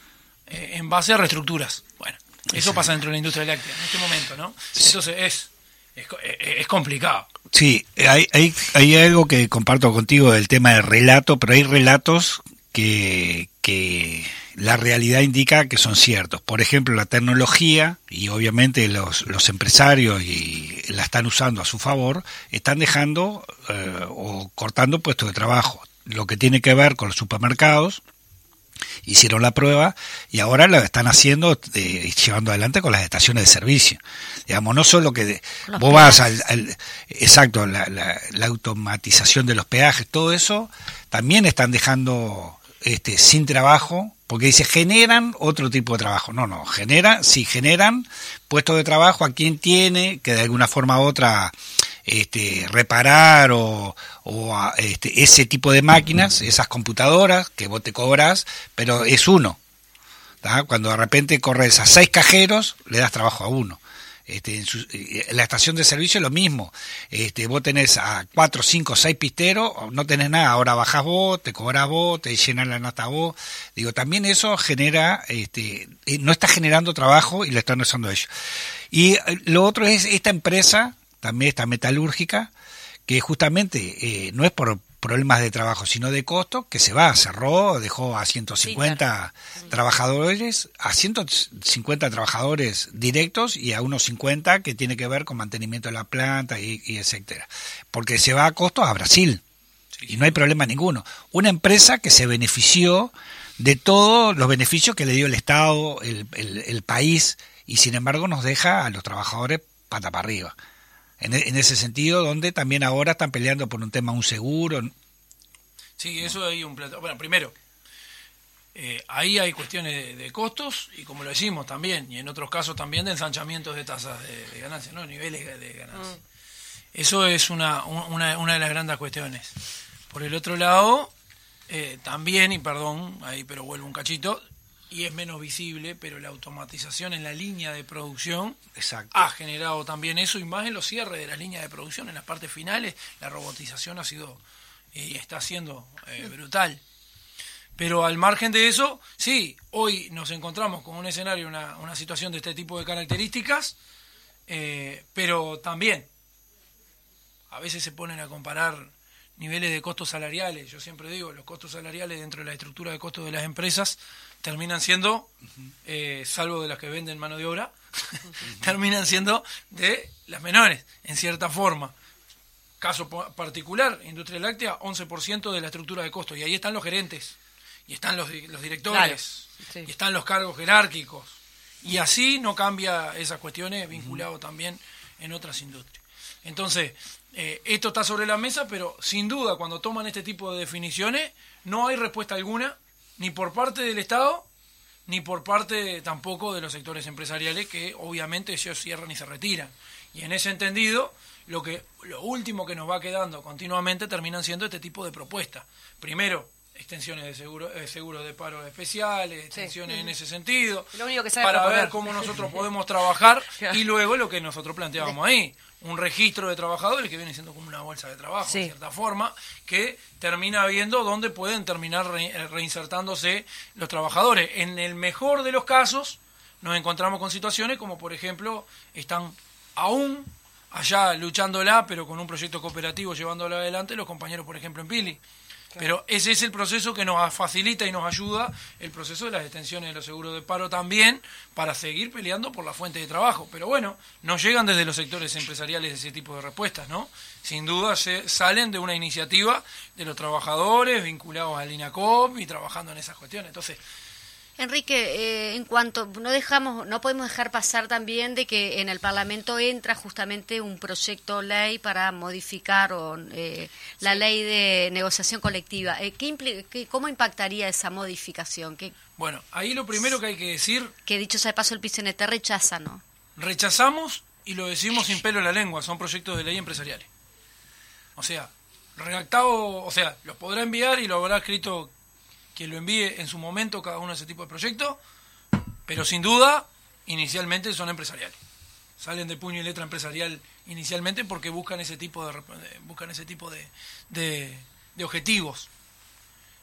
E: eh, en base a reestructuras. Bueno, eso pasa dentro de la industria láctea en este momento, ¿no? Entonces es, es, complicado.
B: Sí, hay, hay, hay algo que comparto contigo del tema del relato, pero hay relatos que, que la realidad indica que son ciertos. Por ejemplo, la tecnología, y obviamente los, los empresarios y la están usando a su favor, están dejando eh, o cortando puestos de trabajo. Lo que tiene que ver con los supermercados, hicieron la prueba y ahora lo están haciendo, eh, llevando adelante con las estaciones de servicio. Digamos, no solo que vos vas al, exacto, la, la, automatización de los peajes, todo eso, también están dejando este, sin trabajo porque dice, generan otro tipo de trabajo. No, no, genera, si generan puestos de trabajo a quien tiene que de alguna forma u otra este, reparar o, o este, ese tipo de máquinas, esas computadoras que vos te cobras, pero es uno. Cuando de repente corres a seis cajeros, le das trabajo a uno. Este, en, eh, la estación de servicio es lo mismo. Este, vos tenés a cuatro, cinco, seis pisteros, no tenés nada, ahora bajás vos, te cobras vos, te llenan la nata vos. Digo, también eso genera, este, eh, no está generando trabajo y lo están usando ellos. Y eh, lo otro es esta empresa, también esta metalúrgica, que justamente no es por problemas de trabajo, sino de costo, que se va, cerró, dejó a 150 trabajadores, a 150 trabajadores directos y a unos 50 que tiene que ver con mantenimiento de la planta y, y etcétera. Porque se va a costo a Brasil y no hay problema ninguno. Una empresa que se benefició de todos los beneficios que le dio el Estado, el, el, país, y sin embargo nos deja a los trabajadores pata para arriba. En, e, en, ese sentido, donde también ahora están peleando por un tema, un seguro.
E: Sí, eso hay un plato. Bueno, primero, eh, ahí hay cuestiones de, costos y como lo decimos también, y en otros casos también de ensanchamientos de tasas de, ganancia, ¿no? niveles de ganancia. Mm. Eso es una, una, una de las grandes cuestiones. Por el otro lado, eh, también, y perdón, ahí pero vuelvo un cachito, y es menos visible, pero la automatización en la línea de producción ha generado también eso, y más en los cierres de las líneas de producción, en las partes finales, la robotización ha sido y está siendo eh, brutal. Pero al margen de eso, sí, hoy nos encontramos con un escenario, una, una situación de este tipo de características, eh, pero también a veces se ponen a comparar niveles de costos salariales. Yo siempre digo, los costos salariales dentro de la estructura de costos de las empresas terminan siendo, eh, salvo de las que venden mano de obra, terminan siendo de las menores, en cierta forma. Caso particular, industria láctea, 11% de la estructura de costos. Y ahí están los gerentes, y están los, los directores, y están los cargos jerárquicos. Y así no cambia esas cuestiones vinculado también en otras industrias. Entonces, eh, esto está sobre la mesa, pero sin duda cuando toman este tipo de definiciones no hay respuesta alguna, ni por parte del Estado, ni por parte tampoco de los sectores empresariales que obviamente ellos cierran y se retiran. Y en ese entendido, lo, que, lo último que nos va quedando continuamente terminan siendo este tipo de propuestas. Primero, extensiones de seguro, eh, seguro de paro especiales, extensiones en ese sentido, para ver cómo nosotros podemos trabajar y luego lo que nosotros planteábamos ahí, un registro de trabajadores que viene siendo como una bolsa de trabajo, de cierta forma, que termina viendo dónde pueden terminar eh, reinsertándose los trabajadores. En el mejor de los casos, nos encontramos con situaciones como, por ejemplo, están aún allá luchándola, pero con un proyecto cooperativo llevándolo adelante, los compañeros, por ejemplo, en Pili. Pero ese es el proceso que nos facilita y nos ayuda el proceso de las extensiones de los seguros de paro también para seguir peleando por la fuente de trabajo. Pero bueno, no llegan desde los sectores empresariales ese tipo de respuestas, ¿no? Sin duda se salen de una iniciativa de los trabajadores vinculados al INACOP y trabajando en esas cuestiones. Entonces,
A: Enrique, eh, en cuanto no dejamos, no podemos dejar pasar también de que en el Parlamento entra justamente un proyecto ley para modificar eh, la ley de negociación colectiva. Eh, ¿qué ¿Cómo impactaría esa modificación? ¿Qué,
E: bueno, ahí lo primero que hay que decir.
A: Que dicho sea de paso, el PCNT rechaza, ¿no?
E: Rechazamos y lo decimos sin pelo en la lengua. Son proyectos de ley empresariales. O sea, redactado, o sea, los podrá enviar y lo habrá escrito que lo envíe en su momento cada uno de ese tipo de proyectos, pero sin duda, inicialmente son empresariales. Salen de puño y letra empresarial inicialmente porque buscan ese tipo de, buscan ese tipo de, de, objetivos.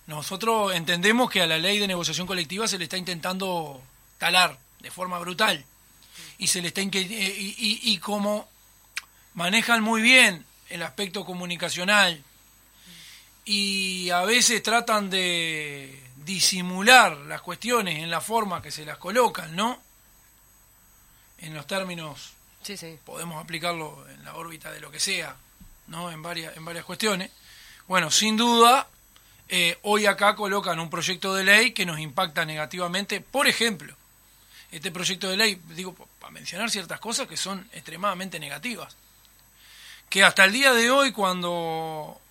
E: Nosotros entendemos que a la ley de negociación colectiva se le está intentando talar de forma brutal y se le está y, y, y como manejan muy bien el aspecto comunicacional y a veces tratan de disimular las cuestiones en la forma que se las colocan, ¿no? En los términos,
D: sí, sí.
E: podemos aplicarlo en la órbita de lo que sea, ¿no? En varias, en varias cuestiones. Bueno, sin duda, eh, hoy acá colocan un proyecto de ley que nos impacta negativamente. Por ejemplo, este proyecto de ley, digo, para mencionar ciertas cosas que son extremadamente negativas. Que hasta el día de hoy, cuando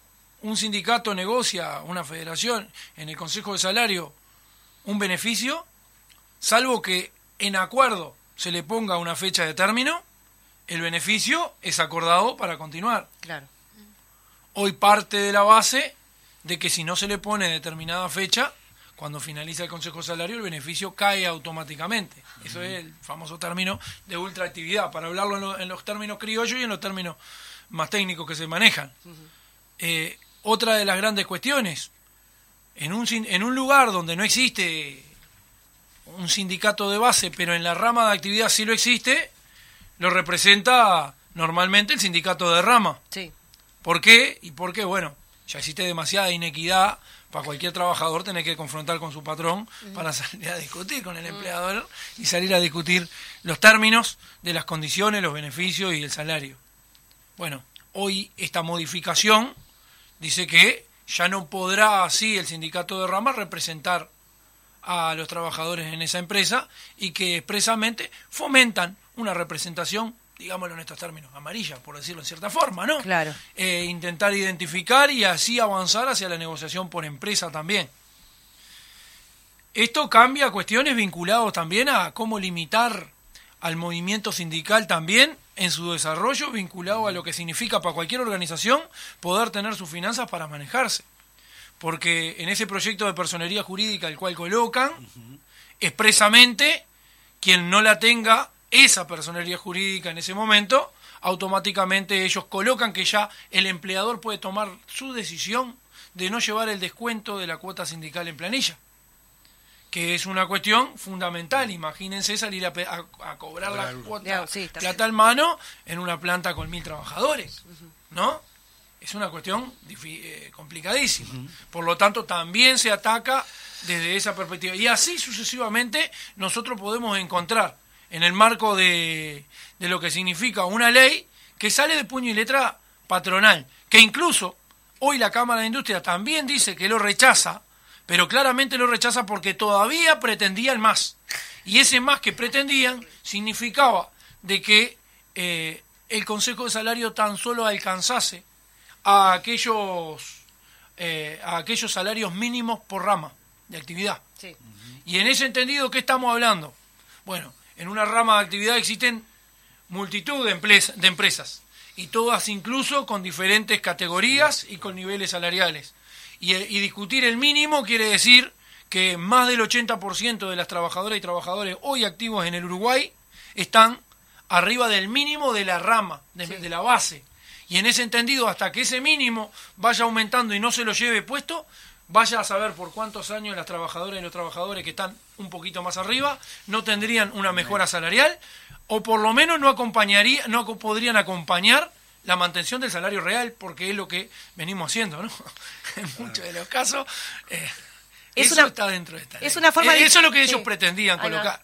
E: un sindicato negocia, una federación, en el Consejo de Salario, un beneficio, salvo que en acuerdo se le ponga una fecha de término, el beneficio es acordado para continuar.
D: Claro.
E: Hoy parte de la base de que si no se le pone determinada fecha, cuando finaliza el Consejo de Salario, el beneficio cae automáticamente. Eso es el famoso término de ultraactividad, para hablarlo en, los términos criollos y en los términos más técnicos que se manejan. Otra de las grandes cuestiones, en un, en un lugar donde no existe un sindicato de base, pero en la rama de actividad sí lo existe, lo representa normalmente el sindicato de rama.
D: Sí.
E: ¿Por qué? Y por qué, bueno, ya existe demasiada inequidad para cualquier trabajador tener que confrontar con su patrón para salir a discutir con el empleador y salir a discutir los términos de las condiciones, los beneficios y el salario. Bueno, hoy esta modificación dice que ya no podrá así el sindicato de ramas representar a los trabajadores en esa empresa y que expresamente fomentan una representación, digámoslo en estos términos, amarilla, por decirlo en cierta forma, ¿no?
D: Claro.
E: Eh, intentar identificar y así avanzar hacia la negociación por empresa también. Esto cambia cuestiones vinculadas también a cómo limitar al movimiento sindical también en su desarrollo, vinculado a lo que significa para cualquier organización poder tener sus finanzas para manejarse. Porque en ese proyecto de personería jurídica el cual colocan, expresamente, quien no la tenga, esa personería jurídica en ese momento, automáticamente ellos colocan que ya el empleador puede tomar su decisión de no llevar el descuento de la cuota sindical en planilla que es una cuestión fundamental. Imagínense salir a, cobrar la cuota de tal mano en una planta con mil trabajadores, ¿no? es una cuestión eh, complicadísima. Por lo tanto, también se ataca desde esa perspectiva. Y así sucesivamente nosotros podemos encontrar en el marco de, de lo que significa una ley que sale de puño y letra patronal, que incluso hoy la Cámara de Industria también dice que lo rechaza, pero claramente lo rechaza porque todavía pretendían más. Y ese más que pretendían significaba de que eh, el Consejo de Salario tan solo alcanzase a aquellos, eh, a aquellos salarios mínimos por rama de actividad. Y en ese entendido, ¿qué estamos hablando? Bueno, en una rama de actividad existen multitud de, de empresas, y todas incluso con diferentes categorías y con niveles salariales. Y, y discutir el mínimo quiere decir que más del 80% de las trabajadoras y trabajadores hoy activos en el Uruguay están arriba del mínimo de la rama, de la base. Y en ese entendido, hasta que ese mínimo vaya aumentando y no se lo lleve puesto, vaya a saber por cuántos años las trabajadoras y los trabajadores que están un poquito más arriba no tendrían una mejora salarial o por lo menos no acompañaría, no podrían acompañar la mantención del salario real, porque es lo que venimos haciendo, ¿no? en muchos de los casos. Eh, eso está dentro de esta
D: Es una forma
E: eh, Eso es lo que ellos pretendían colocar.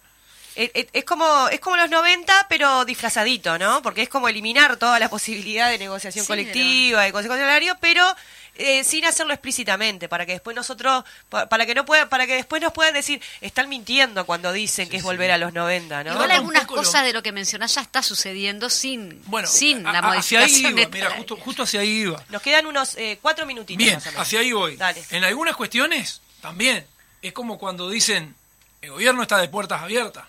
D: Eh, eh, es, como es como los 90 pero disfrazadito no porque es como eliminar toda la posibilidad de negociación colectiva de consejo salario pero eh, sin hacerlo explícitamente para que después nosotros para que no pueda para que después nos puedan decir están mintiendo cuando dicen que es volver a los 90 no
A: igual algunas cosas de lo que mencionás ya está sucediendo sin sin la modificación
E: mira justo, justo hacia ahí iba.
D: Nos quedan unos cuatro minutitos
E: bien hacia ahí voy. En algunas cuestiones también es como cuando dicen el gobierno está de puertas abiertas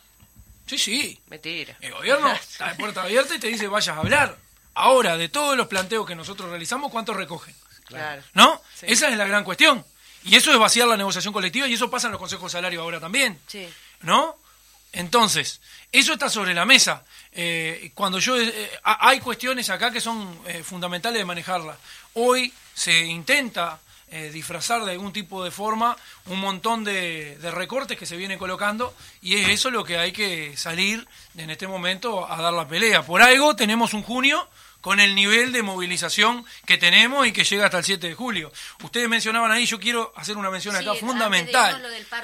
E: Sí, sí.
D: Mentira.
E: El gobierno está de puerta abierta y te dice vayas a hablar. Ahora, de todos los planteos que nosotros realizamos, ¿cuántos recogen?
D: Claro.
E: ¿No? Esa es la gran cuestión. Y eso es vaciar la negociación colectiva y eso pasa en los consejos de salario ahora también.
D: Sí.
E: ¿No? Entonces, eso está sobre la mesa. Eh, cuando yo eh, hay cuestiones acá que son eh, fundamentales de manejarla. Hoy se intenta eh, disfrazar de algún tipo de forma un montón de, recortes que se vienen colocando y es eso lo que hay que salir en este momento a dar la pelea. Por algo tenemos un junio con el nivel de movilización que tenemos y que llega hasta el 7 de julio. Ustedes mencionaban ahí, yo quiero hacer una mención acá fundamental.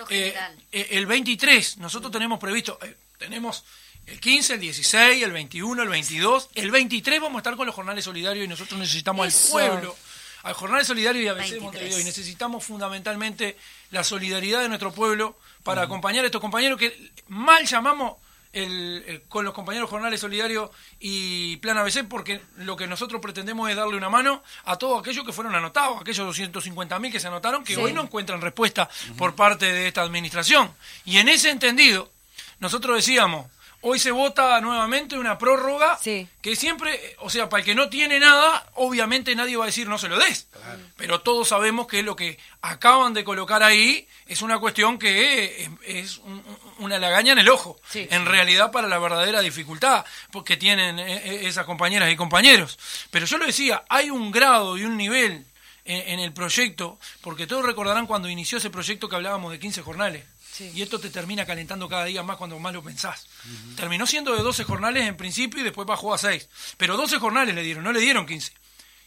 A: Eh,
E: eh, el 23, nosotros tenemos previsto, tenemos el 15, el 16, el 21, el 22, el 23 vamos a estar con los jornales solidarios y nosotros necesitamos al pueblo al Jornal Solidario y ABC Montevideo. Y necesitamos fundamentalmente la solidaridad de nuestro pueblo para acompañar a estos compañeros que mal llamamos el, con los compañeros Jornales Solidarios y Plan ABC, porque lo que nosotros pretendemos es darle una mano a todos aquellos que fueron anotados, aquellos 250.000 que se anotaron, que hoy no encuentran respuesta por parte de esta administración. Y en ese entendido, nosotros decíamos, Hoy se vota nuevamente una prórroga que siempre, o sea, para el que no tiene nada, obviamente nadie va a decir no se lo des. Pero todos sabemos que lo que acaban de colocar ahí es una cuestión que es, una lagaña en el ojo, en realidad para la verdadera dificultad que tienen eh, eh, esas compañeras y compañeros. Pero yo lo decía, hay un grado y un nivel en, en el proyecto, porque todos recordarán cuando inició ese proyecto que hablábamos de 15 jornales y esto te termina calentando cada día más cuando más lo pensás. Terminó siendo de 12 jornales en principio y después bajó a 6. Pero 12 jornales le dieron, no le dieron 15.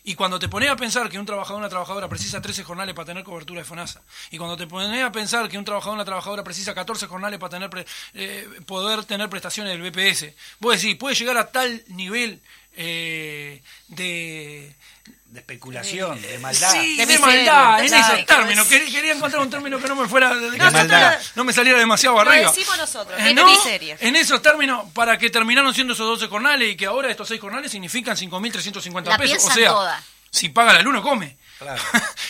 E: Y cuando te pones a pensar que un trabajador o una trabajadora precisa 13 jornales para tener cobertura de FONASA, y cuando te pones a pensar que un trabajador o una trabajadora precisa 14 jornales para tener eh, poder tener prestaciones del BPS, vos decís, puede llegar a tal nivel eh, de,
B: de especulación, de maldad.
E: Sí,
A: De
E: de, maldad, en
A: claro.
E: esos términos. Quería, quería encontrar un término que no me fuera de,
B: De maldad.
E: no me saliera demasiado
D: Lo
E: arriba.
D: decimos nosotros,
E: Eh, no,
D: miseria.
E: en esos términos, para que terminaron siendo esos 12 jornales y que ahora estos 6 jornales significan 5.350
A: La
E: pesos. O sea,
A: toda.
E: si paga la luz no come.
B: Claro.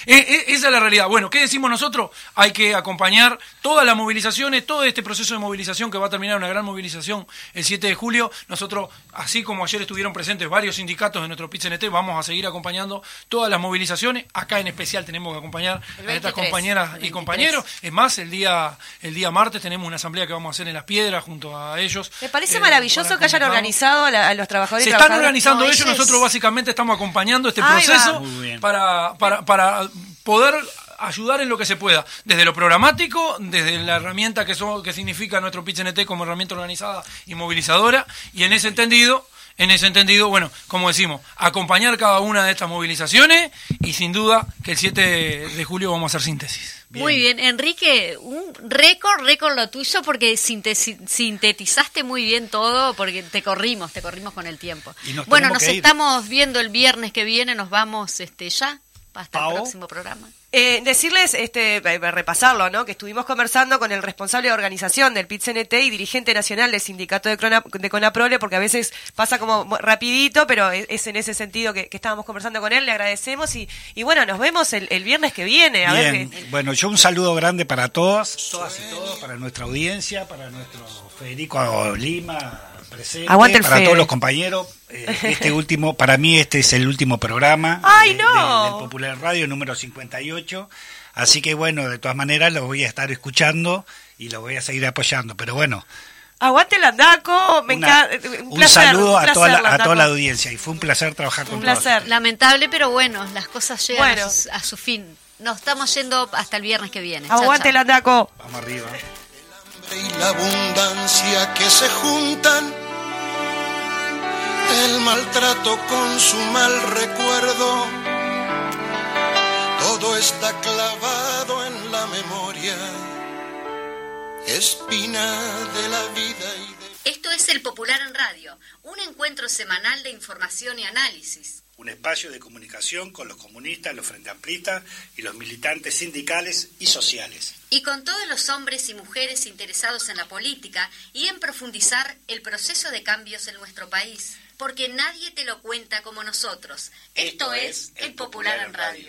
E: Eh, eh, Esa es la realidad. Bueno, ¿qué decimos nosotros? Hay que acompañar todas las movilizaciones, todo este proceso de movilización que va a terminar una gran movilización el 7 de julio. Nosotros, así como ayer estuvieron presentes varios sindicatos de nuestro PIT-CNT, vamos a seguir acompañando todas las movilizaciones. Acá en especial tenemos que acompañar a estas
D: 23,
E: compañeras y
D: 23.
E: compañeros. Es más, el día, el día martes tenemos una asamblea que vamos a hacer en Las Piedras junto a ellos.
D: Me parece
E: eh,
D: maravilloso que hayan organizado a, la- a los trabajadores
E: Se están organizando
A: No,
E: ellos,
A: es-
E: nosotros básicamente estamos acompañando este
D: Ahí
E: proceso para, para, para poder ayudar en lo que se pueda, desde lo programático, desde la herramienta que, so- que significa nuestro PIT-CNT como herramienta organizada y movilizadora, y en ese entendido, en ese entendido, bueno, como decimos, acompañar cada una de estas movilizaciones y sin duda que el 7 de julio vamos a hacer síntesis.
A: Muy bien, Enrique, un récord, récord lo tuyo porque sintetizaste muy bien todo porque te corrimos, te corrimos con el tiempo.
B: Y nos
A: bueno, nos estamos viendo el viernes que viene, nos vamos este ya hasta el próximo programa.
D: Eh, decirles, este, repasarlo, ¿no? Que estuvimos conversando con el responsable de organización del PIT-CNT y dirigente nacional del sindicato de, Crona- de Conaprole, porque a veces pasa como mo- rapidito, pero es, es en ese sentido que, que estábamos conversando con él. Le agradecemos y, y bueno, nos vemos el, el viernes que viene. A ver qué-
B: bueno, yo un saludo grande para todos, todas y todos, para nuestra audiencia, para nuestro Federico Lima presente,
D: Aguante el
B: para
D: Fede.
B: todos los compañeros. Eh, este último, para mí este es el último programa
D: ¡Ay,
B: de-
D: no!
B: de- del Popular Radio número 58. Así que bueno, de todas maneras lo voy a estar escuchando y lo voy a seguir apoyando. Pero bueno,
D: Aguante el andaco, me
B: una-
D: encanta. Un,
B: un
D: placer,
B: saludo
D: un
B: a, toda la, a toda la
D: Landaco.
B: audiencia y fue un placer trabajar con
D: Un
B: todos.
D: placer.
A: Lamentable, pero bueno, las cosas llegan
D: Bueno.
A: a, su, a su fin. Nos estamos yendo hasta el viernes que viene. Chao,
D: Aguante
A: chao.
D: el andaco.
B: Vamos arriba.
C: Y la abundancia que se juntan, el maltrato con su mal recuerdo, todo está clavado en la memoria, espina de la vida y de...
A: Esto es El Popular en Radio, un encuentro semanal de información y análisis.
B: Un espacio de comunicación con los comunistas, los frente amplistas y los militantes sindicales y sociales.
A: Y con todos los hombres y mujeres interesados en la política y en profundizar el proceso de cambios en nuestro país. Porque nadie te lo cuenta como nosotros. Esto, es El Popular en Radio.